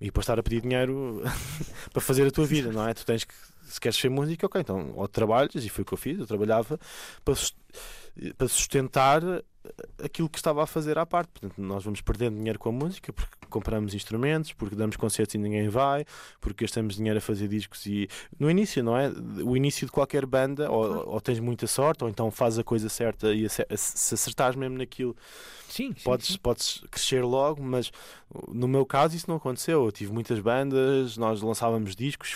e depois estar a pedir dinheiro para fazer a tua vida, não é? Tu tens que se queres ser músico, ok, então ou trabalhas, e foi o que eu fiz, eu trabalhava para, para sustentar aquilo que estava a fazer à parte. Portanto, nós vamos perdendo dinheiro com a música porque compramos instrumentos, porque damos concertos e ninguém vai, porque gastamos dinheiro a fazer discos e no início, não é? O início de qualquer banda, ou, ou tens muita sorte, ou então fazes a coisa certa e se acertares mesmo naquilo, sim, podes, sim. podes crescer logo, mas no meu caso isso não aconteceu. Eu tive muitas bandas, nós lançávamos discos,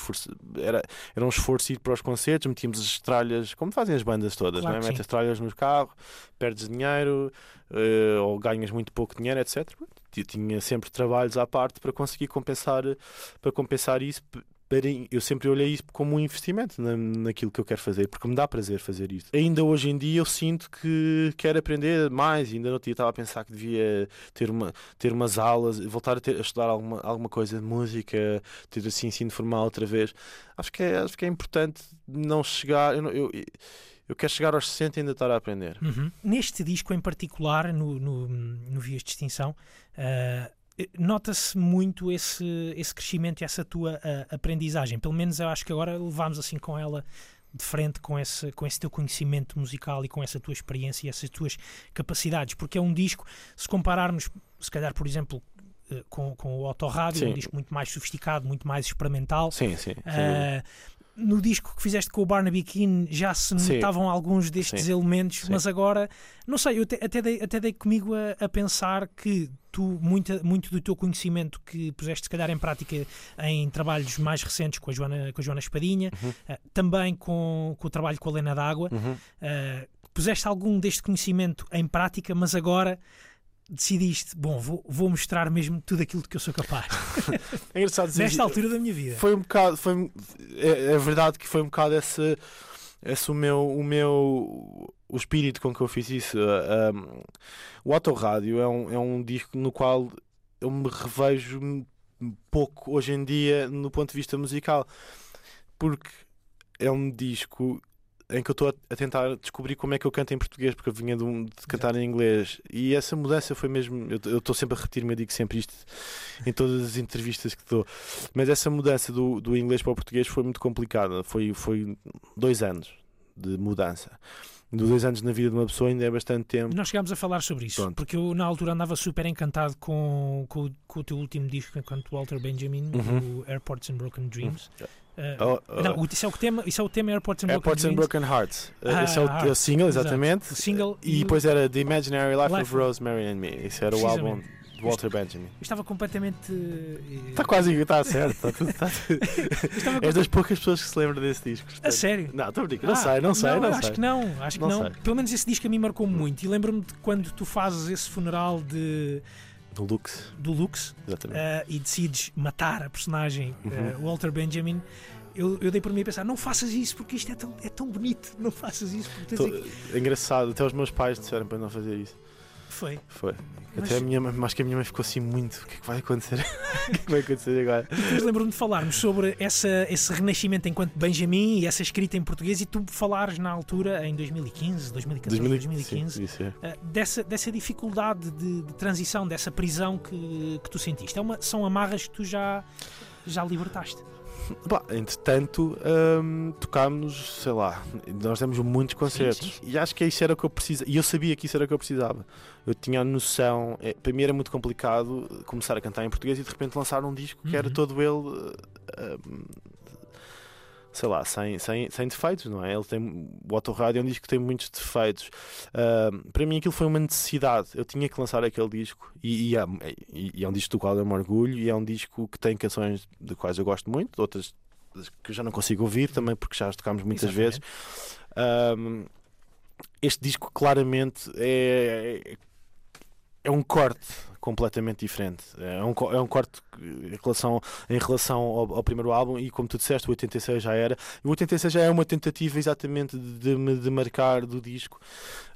era, era um esforço ir para os concertos, metíamos as tralhas, como fazem as bandas todas, claro não é? Metes as tralhas no carro, perdes dinheiro, uh, ou ganhas muito pouco dinheiro, etc. Eu tinha sempre trabalhos à parte para conseguir compensar, para compensar isso. Eu sempre olhei isso como um investimento na, naquilo que eu quero fazer, porque me dá prazer fazer isso. Ainda hoje em dia eu sinto que quero aprender mais. Ainda no dia estava a pensar que devia ter, uma, ter umas aulas, voltar a, ter, a estudar alguma, alguma coisa de música, ter assim ensino formal outra vez. Acho que é, acho que é importante não chegar. Eu, eu, Eu quero chegar aos 60 e ainda estar a aprender. Uhum. Neste disco em particular, no, no, no Vias de Extinção, uh, nota-se muito esse, esse crescimento e essa tua uh, aprendizagem. Pelo menos eu acho que agora levámos assim com ela de frente com esse, com esse teu conhecimento musical e com essa tua experiência e essas tuas capacidades, porque é um disco, se compararmos, se calhar, por exemplo, com, com o Autorádio, é um disco muito mais sofisticado, muito mais experimental. Sim, sim. Uh, no disco que fizeste com o Barnaby Keane já se notavam sim. alguns destes sim. elementos, sim. mas agora, não sei, eu até, até, dei, até dei comigo a, a, pensar que tu, muito, muito do teu conhecimento que puseste se calhar em prática em trabalhos mais recentes com a Joana, com a Joana Espadinha, uhum. uh, também com, com o trabalho com a Lena D'Água, uhum. uh, puseste algum deste conhecimento em prática, mas agora decidiste, bom, vou, vou mostrar mesmo tudo aquilo de que eu sou capaz. é engraçado dizer. Nesta altura da minha vida. Foi um bocado, foi, é, é verdade que foi um bocado esse, esse o meu, o meu o espírito com que eu fiz isso. Um, o Autorádio é um, é um disco no qual eu me revejo pouco hoje em dia no ponto de vista musical, porque é um disco em que eu estou a, tentar descobrir como é que eu canto em português, porque eu vinha de, um, de cantar em inglês. E essa mudança foi mesmo. Eu estou sempre a repetir-me, eu digo sempre isto em todas as entrevistas que dou. Mas essa mudança do, do inglês para o português foi muito complicada. Foi, foi dois anos de mudança de dois anos na vida de uma pessoa ainda é bastante tempo. Nós chegámos a falar sobre isso, Pronto. porque eu na altura andava super encantado com, com, com o teu último disco enquanto Walter Benjamin, uhum. o Airports and Broken Dreams. Uhum. Uh, oh, não, isso é o tema, isso é o tema Airports and Airports Broken, Hearts. Uh, ah, esse é o, ah, single, exatamente. O single e, depois era The Imaginary Life, Life of Rosemary and Me. Esse era o álbum de Walter Benjamin. Estava completamente. Está quase, está certo. Está tudo, está tudo. És das poucas pessoas que se lembram desse disco. A sério? Não, estou a brincar. Não ah, sei, não sei. Não, não acho sei. que não. Acho que não. não. Pelo menos esse disco a mim marcou muito. E lembro-me de quando tu fazes esse funeral de do Lux. Do Lux. Exatamente. Uh, e decides matar a personagem uhum. uh, Walter Benjamin. Eu, eu, dei por mim a pensar, não faças isso porque isto é tão, é tão bonito, não faças isso. Tô, é engraçado, até os meus pais disseram para não fazer isso. Foi. Foi. Mas... Até a minha mãe, acho que a minha mãe ficou assim muito. O que é que vai acontecer? o que é que vai acontecer agora? Depois lembro-me de falarmos sobre essa, esse renascimento enquanto Benjamin e essa escrita em português e tu falares na altura, em 2015, 2014, 2015, sim, é. Eh, dessa, dessa dificuldade de, de, transição, dessa prisão que, que tu sentiste. É uma, são amarras que tu já, já libertaste. Bah, entretanto, hum, tocámos, sei lá, nós demos muitos concertos sim, sim. e acho que isso era o que eu precisava. E eu sabia que isso era o que eu precisava. Eu tinha a noção, é, para mim era muito complicado começar a cantar em português e de repente lançar um disco que era uhum. todo ele. Hum, sei lá, sem, sem, sem defeitos, não é? Ele tem, o Autorádio é um disco que tem muitos defeitos. Uh, para mim aquilo foi uma necessidade. Eu tinha que lançar aquele disco e, e, é, e, é um disco do qual eu me orgulho e é um disco que tem canções de quais eu gosto muito, outras que eu já não consigo ouvir também porque já as tocámos muitas Exatamente. vezes. este disco claramente é, é um corte completamente diferente. É um, é um corte em relação, em relação ao, ao, primeiro álbum e, como tu disseste, o 86 já era. O 86 já é uma tentativa exatamente de me de marcar do disco.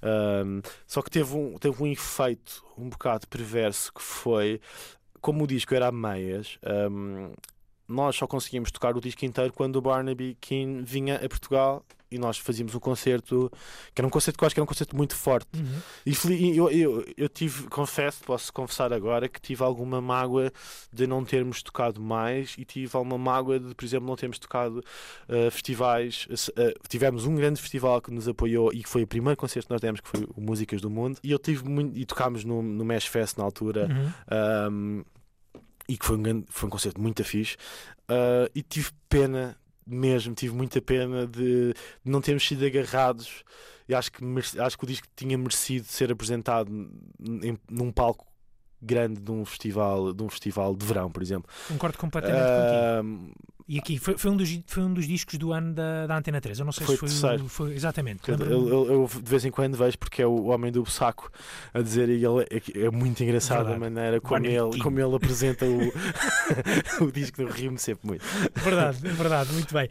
Um, só que teve um, teve um efeito um bocado perverso que foi. Como o disco era a meias, um, nós só conseguimos tocar o disco inteiro quando o Barnaby Keane vinha a Portugal e nós fazíamos um concerto que era um concerto que eu acho que era um concerto muito forte. Uhum. E eu, eu, eu tive, confesso, posso confessar agora, que tive alguma mágoa de não termos tocado mais e tive alguma mágoa de, por exemplo, não termos tocado uh, festivais. Uh, tivemos um grande festival que nos apoiou e que foi o primeiro concerto que nós demos, que foi o Músicas do Mundo, e eu tive muito, e tocámos no, no Mesh Fest na altura. Uhum. Um, e que foi um, grande, foi um concerto muito fixe. Uh, e tive pena mesmo, tive muita pena de, não termos sido agarrados. E acho que, acho que o disco tinha merecido ser apresentado em, num palco grande de um festival de um festival de verão, por exemplo. Concordo completamente uh, contigo. E aqui foi, foi, um dos, foi um dos discos do ano da, da Antena 3. Eu não sei foi se foi, terceiro. foi exatamente. Eu, eu, eu, de vez em quando vejo porque é o homem do saco a dizer e ele é, é muito engraçado verdade. a maneira como ele, como ele apresenta o, o disco do Rio-me sempre muito. Verdade, verdade, muito bem.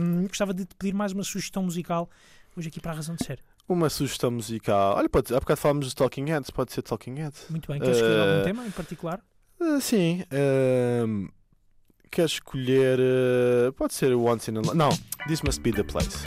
Um, gostava de te pedir mais uma sugestão musical hoje aqui para a razão de ser. Uma sugestão musical. Olha, pode, há bocado falámos dos Talking Heads, pode ser Talking Heads. Muito bem. Queres escolher uh, algum tema em particular? Uh, sim. Uh, queres escolher. Uh, pode ser Once in a Não, This Must Be the Place.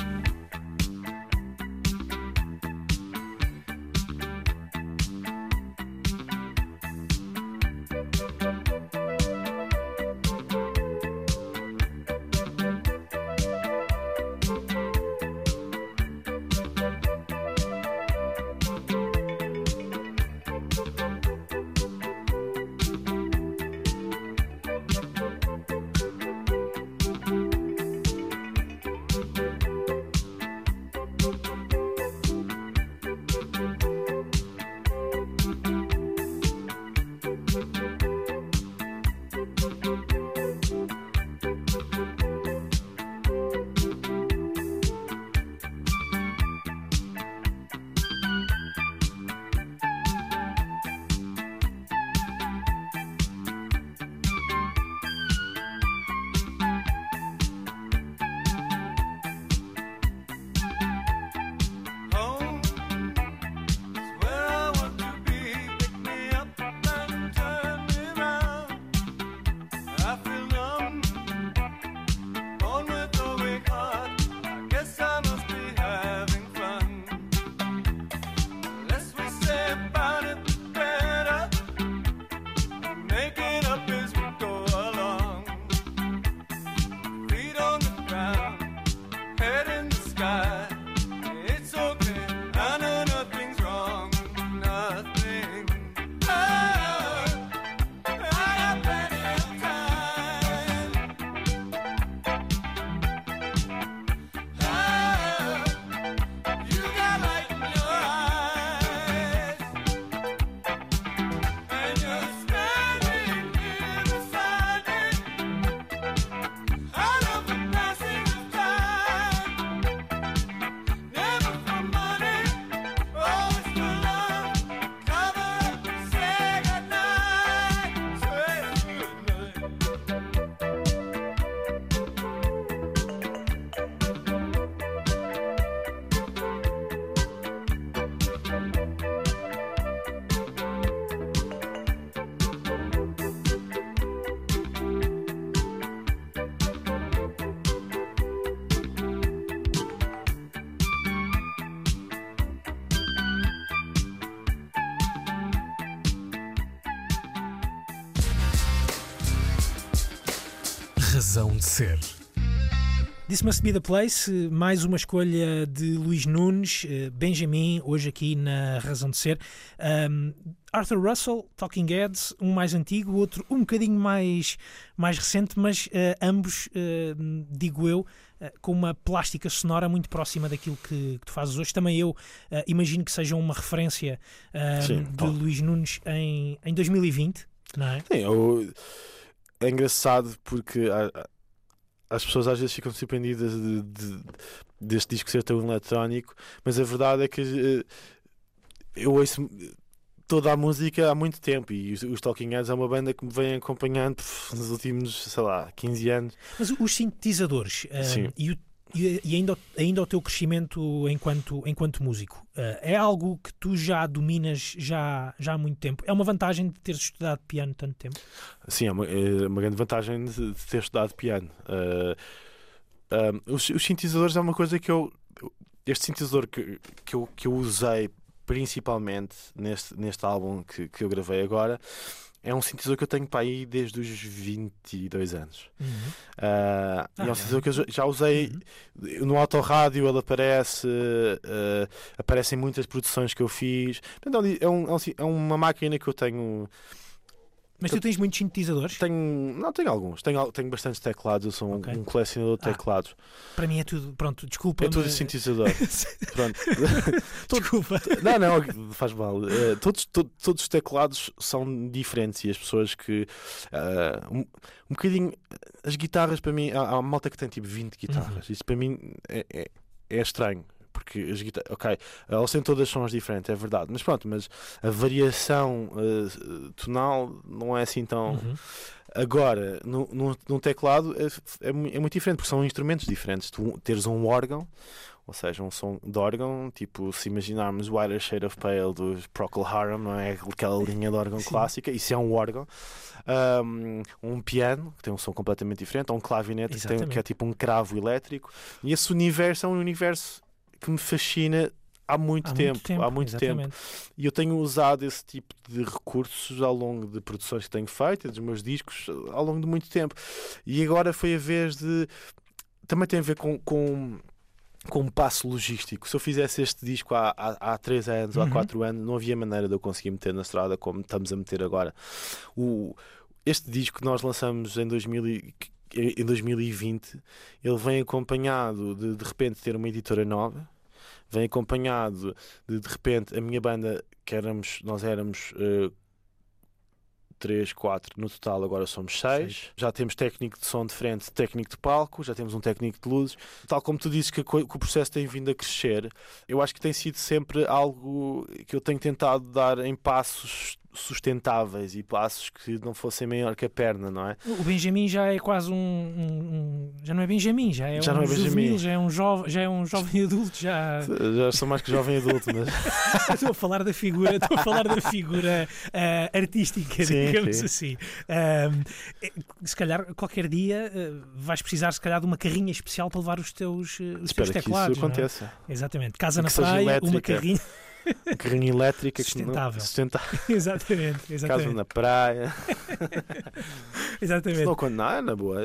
Razão de Ser. This Must Be the Place, mais uma escolha de Luís Nunes, eh, Benjamin, hoje aqui na Razão de Ser. Um, Arthur Russell, Talking Heads, um mais antigo, outro um bocadinho mais, mais recente, mas uh, ambos, uh, digo eu, uh, com uma plástica sonora muito próxima daquilo que, que tu fazes hoje. Também eu imagino que sejam uma referência Sim, de Luís Nunes em, em 2020, não é? Sim, eu, é engraçado porque há, as pessoas às vezes ficam surpreendidas de, de, deste disco ser tão eletrónico, mas a verdade é que uh, eu ouço toda a música há muito tempo e os, os Talking Heads é uma banda que me vem acompanhando nos últimos, sei lá, 15 anos. Mas os sintetizadores uh, e o e, e, ainda, ainda o teu crescimento enquanto, enquanto músico uh, é algo que tu já dominas já, já há muito tempo? É uma vantagem de teres estudado piano tanto tempo? Sim, é uma, é uma grande vantagem de, ter estudado piano. Uh, uh, os, os, sintetizadores é uma coisa que eu. Este sintetizador que, que, eu, que eu usei principalmente neste, neste álbum que, que eu gravei agora é um sintetizador que eu tenho para aí desde os 22 anos. Uhum. Uh, ah, e é um é. sintetizador que eu já usei uhum. no autorrádio, ele aparece, uh, aparece em muitas produções que eu fiz. Então, é, um, é uma máquina que eu tenho mas tu tens muitos sintetizadores? Tenho, não, tenho alguns. Tenho, tenho bastantes teclados. Eu sou okay. um colecionador de ah, teclados. Para mim é tudo, pronto, desculpa. É tudo sintetizador. pronto. desculpa. Não, não, faz mal. Uh, todos, to, todos os teclados são diferentes e as pessoas que. Uh, um, um bocadinho. As guitarras, para mim, há, há uma malta que tem tipo 20 guitarras. Uhum. Isso para mim é, é, é estranho porque as guitarras, ok, elas têm todas sons diferentes, é verdade, mas pronto, mas a variação uh, tonal não é assim tão. Uhum. Agora, no, no, num teclado é, é, é, muito diferente, porque são instrumentos diferentes. Tu teres um órgão, ou seja, um som de órgão, tipo, se imaginarmos Whiter Shade of Pale dos Procol Harum, não é? Aquela linha de órgão Sim. clássica, isso é um órgão. Um, um, piano, que tem um som completamente diferente, ou um clavinete, que, tem, que é tipo um cravo elétrico. E esse universo é um universo que me fascina há muito, há tempo, muito tempo, há muito exatamente. tempo. E eu tenho usado esse tipo de recursos ao longo de produções que tenho feito, dos meus discos, ao longo de muito tempo. E agora foi a vez de. Também tem a ver com, com com um passo logístico. Se eu fizesse este disco há, há, há três anos uhum. ou há uhum. quatro anos, não havia maneira de eu conseguir meter na estrada como estamos a meter agora. O, este disco que nós lançamos em 2000 em 2020, ele vem acompanhado de de repente ter uma editora nova, vem acompanhado de de repente a minha banda, que éramos, nós éramos uh, 3, 4, no total agora somos 6. Já temos técnico de som de frente, técnico de palco, já temos um técnico de luzes. Tal como tu dizes que, que o processo tem vindo a crescer, eu acho que tem sido sempre algo que eu tenho tentado dar em passos sustentáveis e passos que não fossem maior que a perna, não é? O Benjamin já é quase um, um, um já não é Benjamin, já é já um não é juvenil, já é um jovem, já é um jovem adulto, já já sou mais que jovem adulto, mas estou a falar da figura, estou a falar da figura uh, artística, sim, digamos sim. assim. Uh, se calhar qualquer dia uh, vais precisar se calhar de uma carrinha especial para levar os teus, os teus teclados. Que isso é? aconteça. É? Exatamente. Casa na praia, uma carrinha carrinho elétrica sustentável. Que sustentável. exatamente, exatamente. Casa na praia. exatamente. Não, quando, não, é na boa.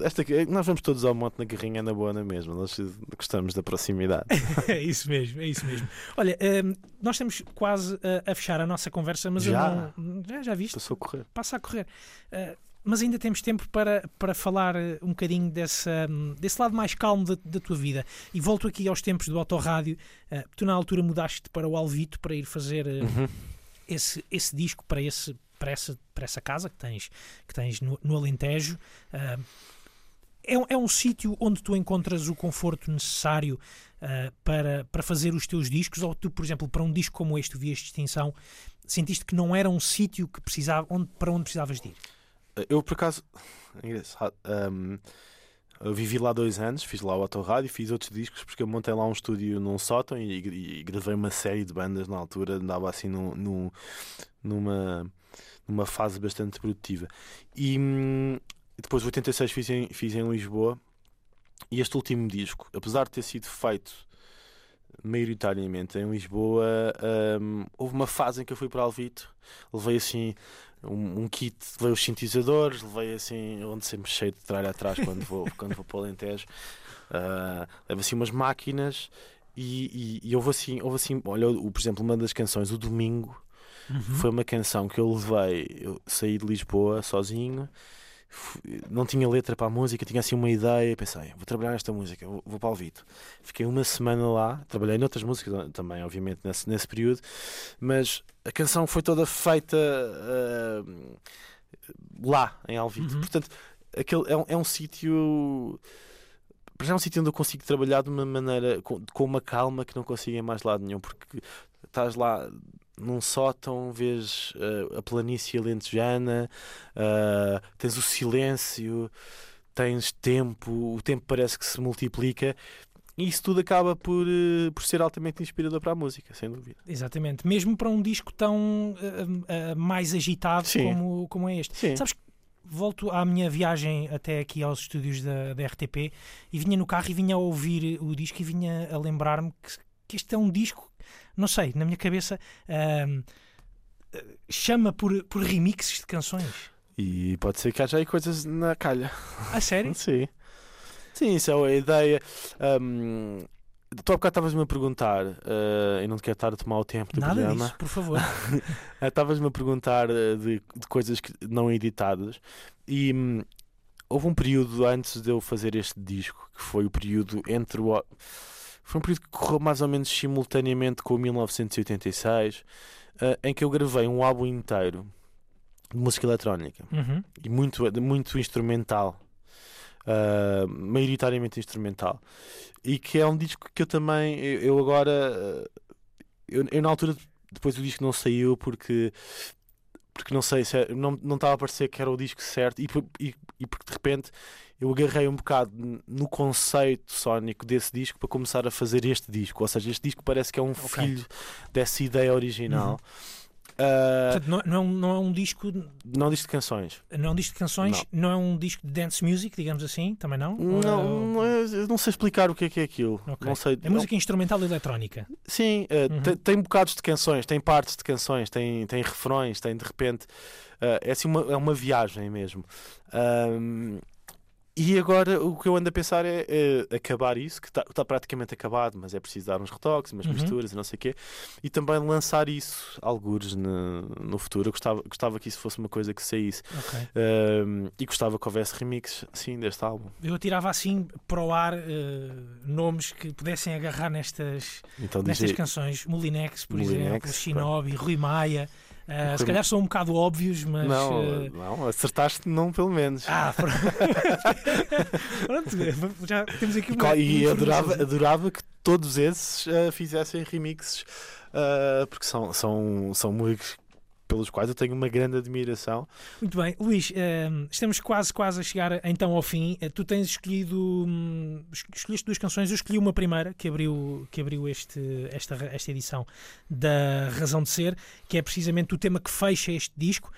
Esta, nós vamos todos ao monte na carrinha, é na boa, na mesma. Nós gostamos da proximidade. é isso mesmo, é isso mesmo. Olha, um, nós estamos quase a, a, fechar a nossa conversa, mas já, não, já, já viste? Passou a correr. Passa a correr. Uh, mas ainda temos tempo para, para falar eh, um bocadinho dessa, hum, desse lado mais calmo da, da tua vida. E volto aqui aos tempos do autorrádio. Uh, tu, na altura, mudaste para o Alvito para ir fazer uh, uhum. esse, esse disco para, esse, para, essa, para essa casa que tens, que tens no, no Alentejo. Uh, é, é um sítio onde tu encontras o conforto necessário uh, para, para fazer os teus discos? Ou tu, por exemplo, para um disco como este, de Extinção, sentiste que não era um sítio que precisava, onde, para onde precisavas de ir? Eu, por acaso, é engraçado. Um, eu vivi lá dois anos, fiz lá o autorrádio, fiz outros discos, porque eu montei lá um estúdio num sótão e, e, gravei uma série de bandas na altura, andava assim num, num, numa, numa fase bastante produtiva. E hum, depois, 86, fiz em, fiz em Lisboa. E este último disco, apesar de ter sido feito maioritariamente em Lisboa. Um, houve uma fase em que eu fui para Alvito, levei assim um, um kit, levei os sintetizadores, levei assim, onde sempre cheio de tralha atrás quando vou, quando vou para o Alentejo. Uh, levo assim umas máquinas e, e, e houve assim, houve assim, olha, o, por exemplo, uma das canções, o Domingo, Uhum. foi uma canção que eu levei, eu saí de Lisboa sozinho, não tinha letra para a música, tinha assim uma ideia, pensei, vou trabalhar nesta música, vou, vou para o Vito. Fiquei uma semana lá, trabalhei noutras músicas também, obviamente, nesse, nesse período, mas a canção foi toda feita ah, lá, em Alvito. Uhum. Portanto, aquele é um, é um sítio. para já É um sítio onde eu consigo trabalhar de uma maneira, com, com uma calma que não consigo em mais lado nenhum, porque estás lá num sótão, vês ah, a planície alentejana, ah, tens o silêncio, tens tempo, o tempo parece que se multiplica. E isso tudo acaba por, eh, por ser altamente inspirador para a música, sem dúvida. Exatamente. Mesmo para um disco tão mais agitado Sim. como, como é este. Sim. Sabes que volto à minha viagem até aqui aos estúdios da, da RTP e vinha no carro e vinha a ouvir o disco e vinha a lembrar-me que, que este é um disco, não sei, na minha cabeça eh, chama por, por remixes de canções. E pode ser que haja aí coisas na calha. A sério? Sim. Sim, isso é a ideia. Um, tu há bocado estavas-me a perguntar, uh, e não te quero estar a tomar o tempo do Nada programa. disso, por favor. Ah, Estavas-me a perguntar uh, de, de coisas que não editadas e hum, houve um período antes de eu fazer este disco que foi o período entre o. Foi um período que correu mais ou menos simultaneamente com o 1986, uh, em que eu gravei um álbum inteiro de música eletrónica Uhum. e muito, muito instrumental, ah, maioritariamente instrumental, e que é um disco que eu também, eu, eu agora, eu, eu na altura, depois o disco não saiu porque. Porque não sei se é- não, não estava a parecer que era o disco certo, e, e, e porque de repente eu agarrei um bocado no conceito sónico desse disco para começar a fazer este disco. Ou seja, este disco parece que é um filho dessa ideia original. Ah, Portanto, não, não, é um, não é um disco, não diz de canções. não é um disco de canções, não. é um disco de dance music, digamos assim, também não? Não, Ou- não, é- não sei explicar o que é que é aquilo. Ok. Não sei. É música instrumental e eletrónica. Sim, eh, Uhum. tem, tem bocados de canções, tem partes de canções, tem, tem refrões, tem de repente. eh, é assim uma, é uma viagem mesmo. E agora o que eu ando a pensar é, é acabar isso, que está praticamente acabado, mas é preciso dar uns retoques, umas Uhum. misturas e não sei o quê, e também lançar isso, algures, no, no futuro. Eu gostava, gostava que isso fosse uma coisa que saísse. Ok. Ahm, e gostava que houvesse remix, sim, deste álbum. Eu tirava assim para o ar eh, nomes que pudessem agarrar nestas, Então nestas canções. Molinex, por Molinex, exemplo, pronto. Shinobi, Rui Maia. Eh, se calhar são um bocado óbvios, mas. Não, eh, não, acertaste não, pelo menos. Ah, pronto. Pronto, já temos aqui uma. e uma adorava, adorava que todos esses ah, fizessem remixes, porque são, são, são músicos pelos quais eu tenho uma grande admiração. Muito bem, Luís, eh, estamos quase, quase a chegar então ao fim. Eh, tu tens escolhido, hum, es- escolheste duas canções, eu escolhi uma primeira que abriu, que abriu este, esta, esta edição da Razão de Ser, que é precisamente o tema que fecha este disco.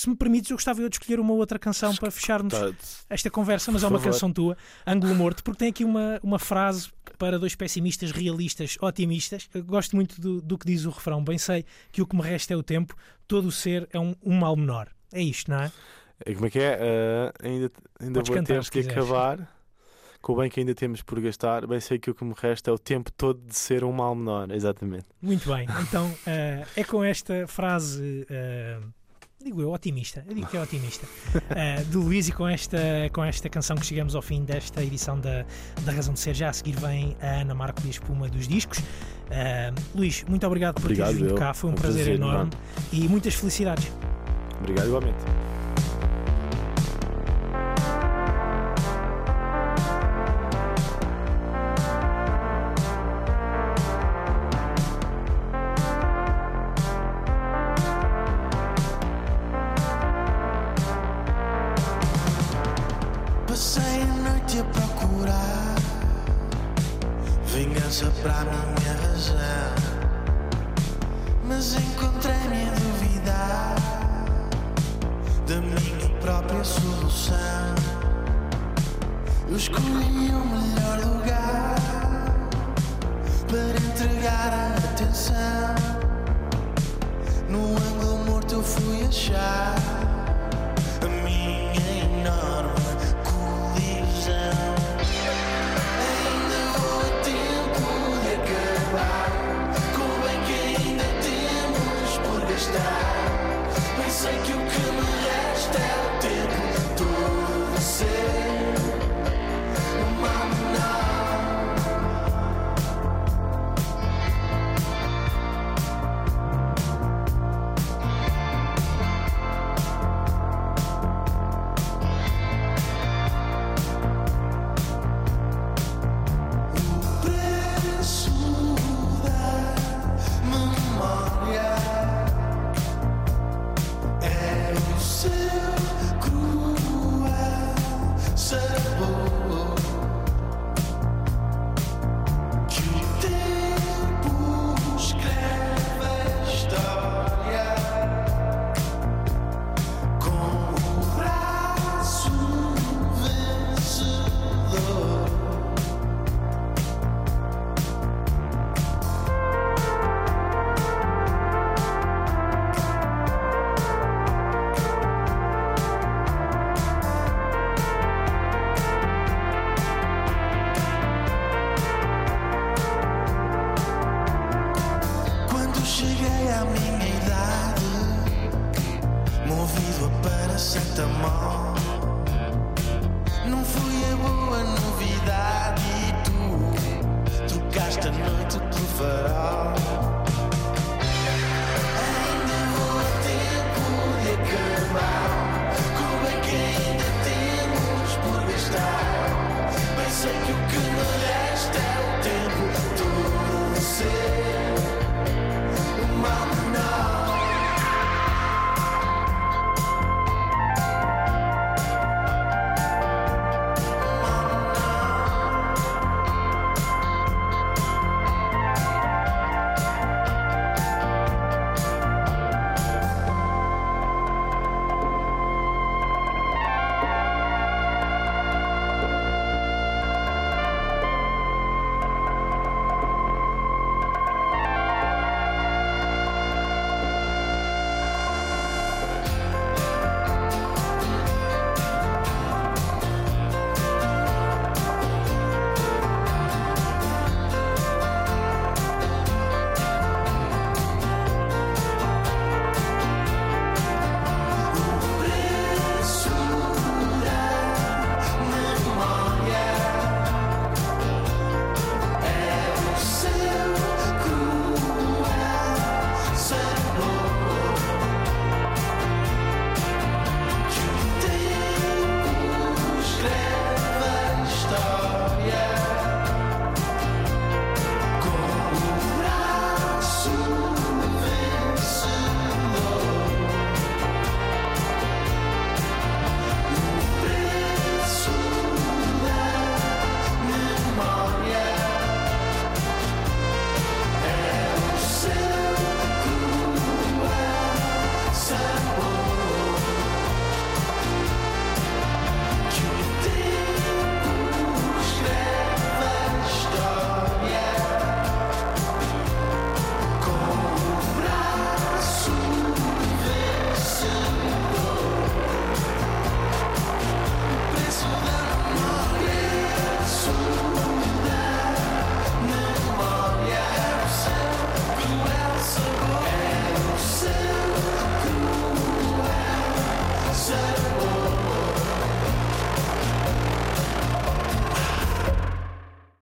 Se me permites, eu gostava eu de escolher uma outra canção para fecharmos esta conversa, mas é uma canção tua, Ângulo Morto, porque tem aqui uma, uma frase para dois pessimistas, realistas, otimistas. Eu gosto muito do, do que diz o refrão. Bem sei que o que me resta é o tempo, todo o ser é um, um mal menor. É isto, não é? Como é que é? Ah, ainda ainda Podes vou ter que quiseres. acabar. Com o bem que ainda temos por gastar, bem sei que o que me resta é o tempo todo de ser um mal menor. Exatamente. Muito bem. Então eh, é com esta frase. eh, Digo eu, otimista, eu digo que é otimista, eh, do Luís e com esta, com esta canção que chegamos ao fim desta edição da, da Razão de Ser. Já a seguir vem a Ana Marco e a Espuma dos Discos. Eh, Luís, muito obrigado por teres vindo eu. cá, foi um, Um prazer, prazer enorme e muitas felicidades. Obrigado igualmente.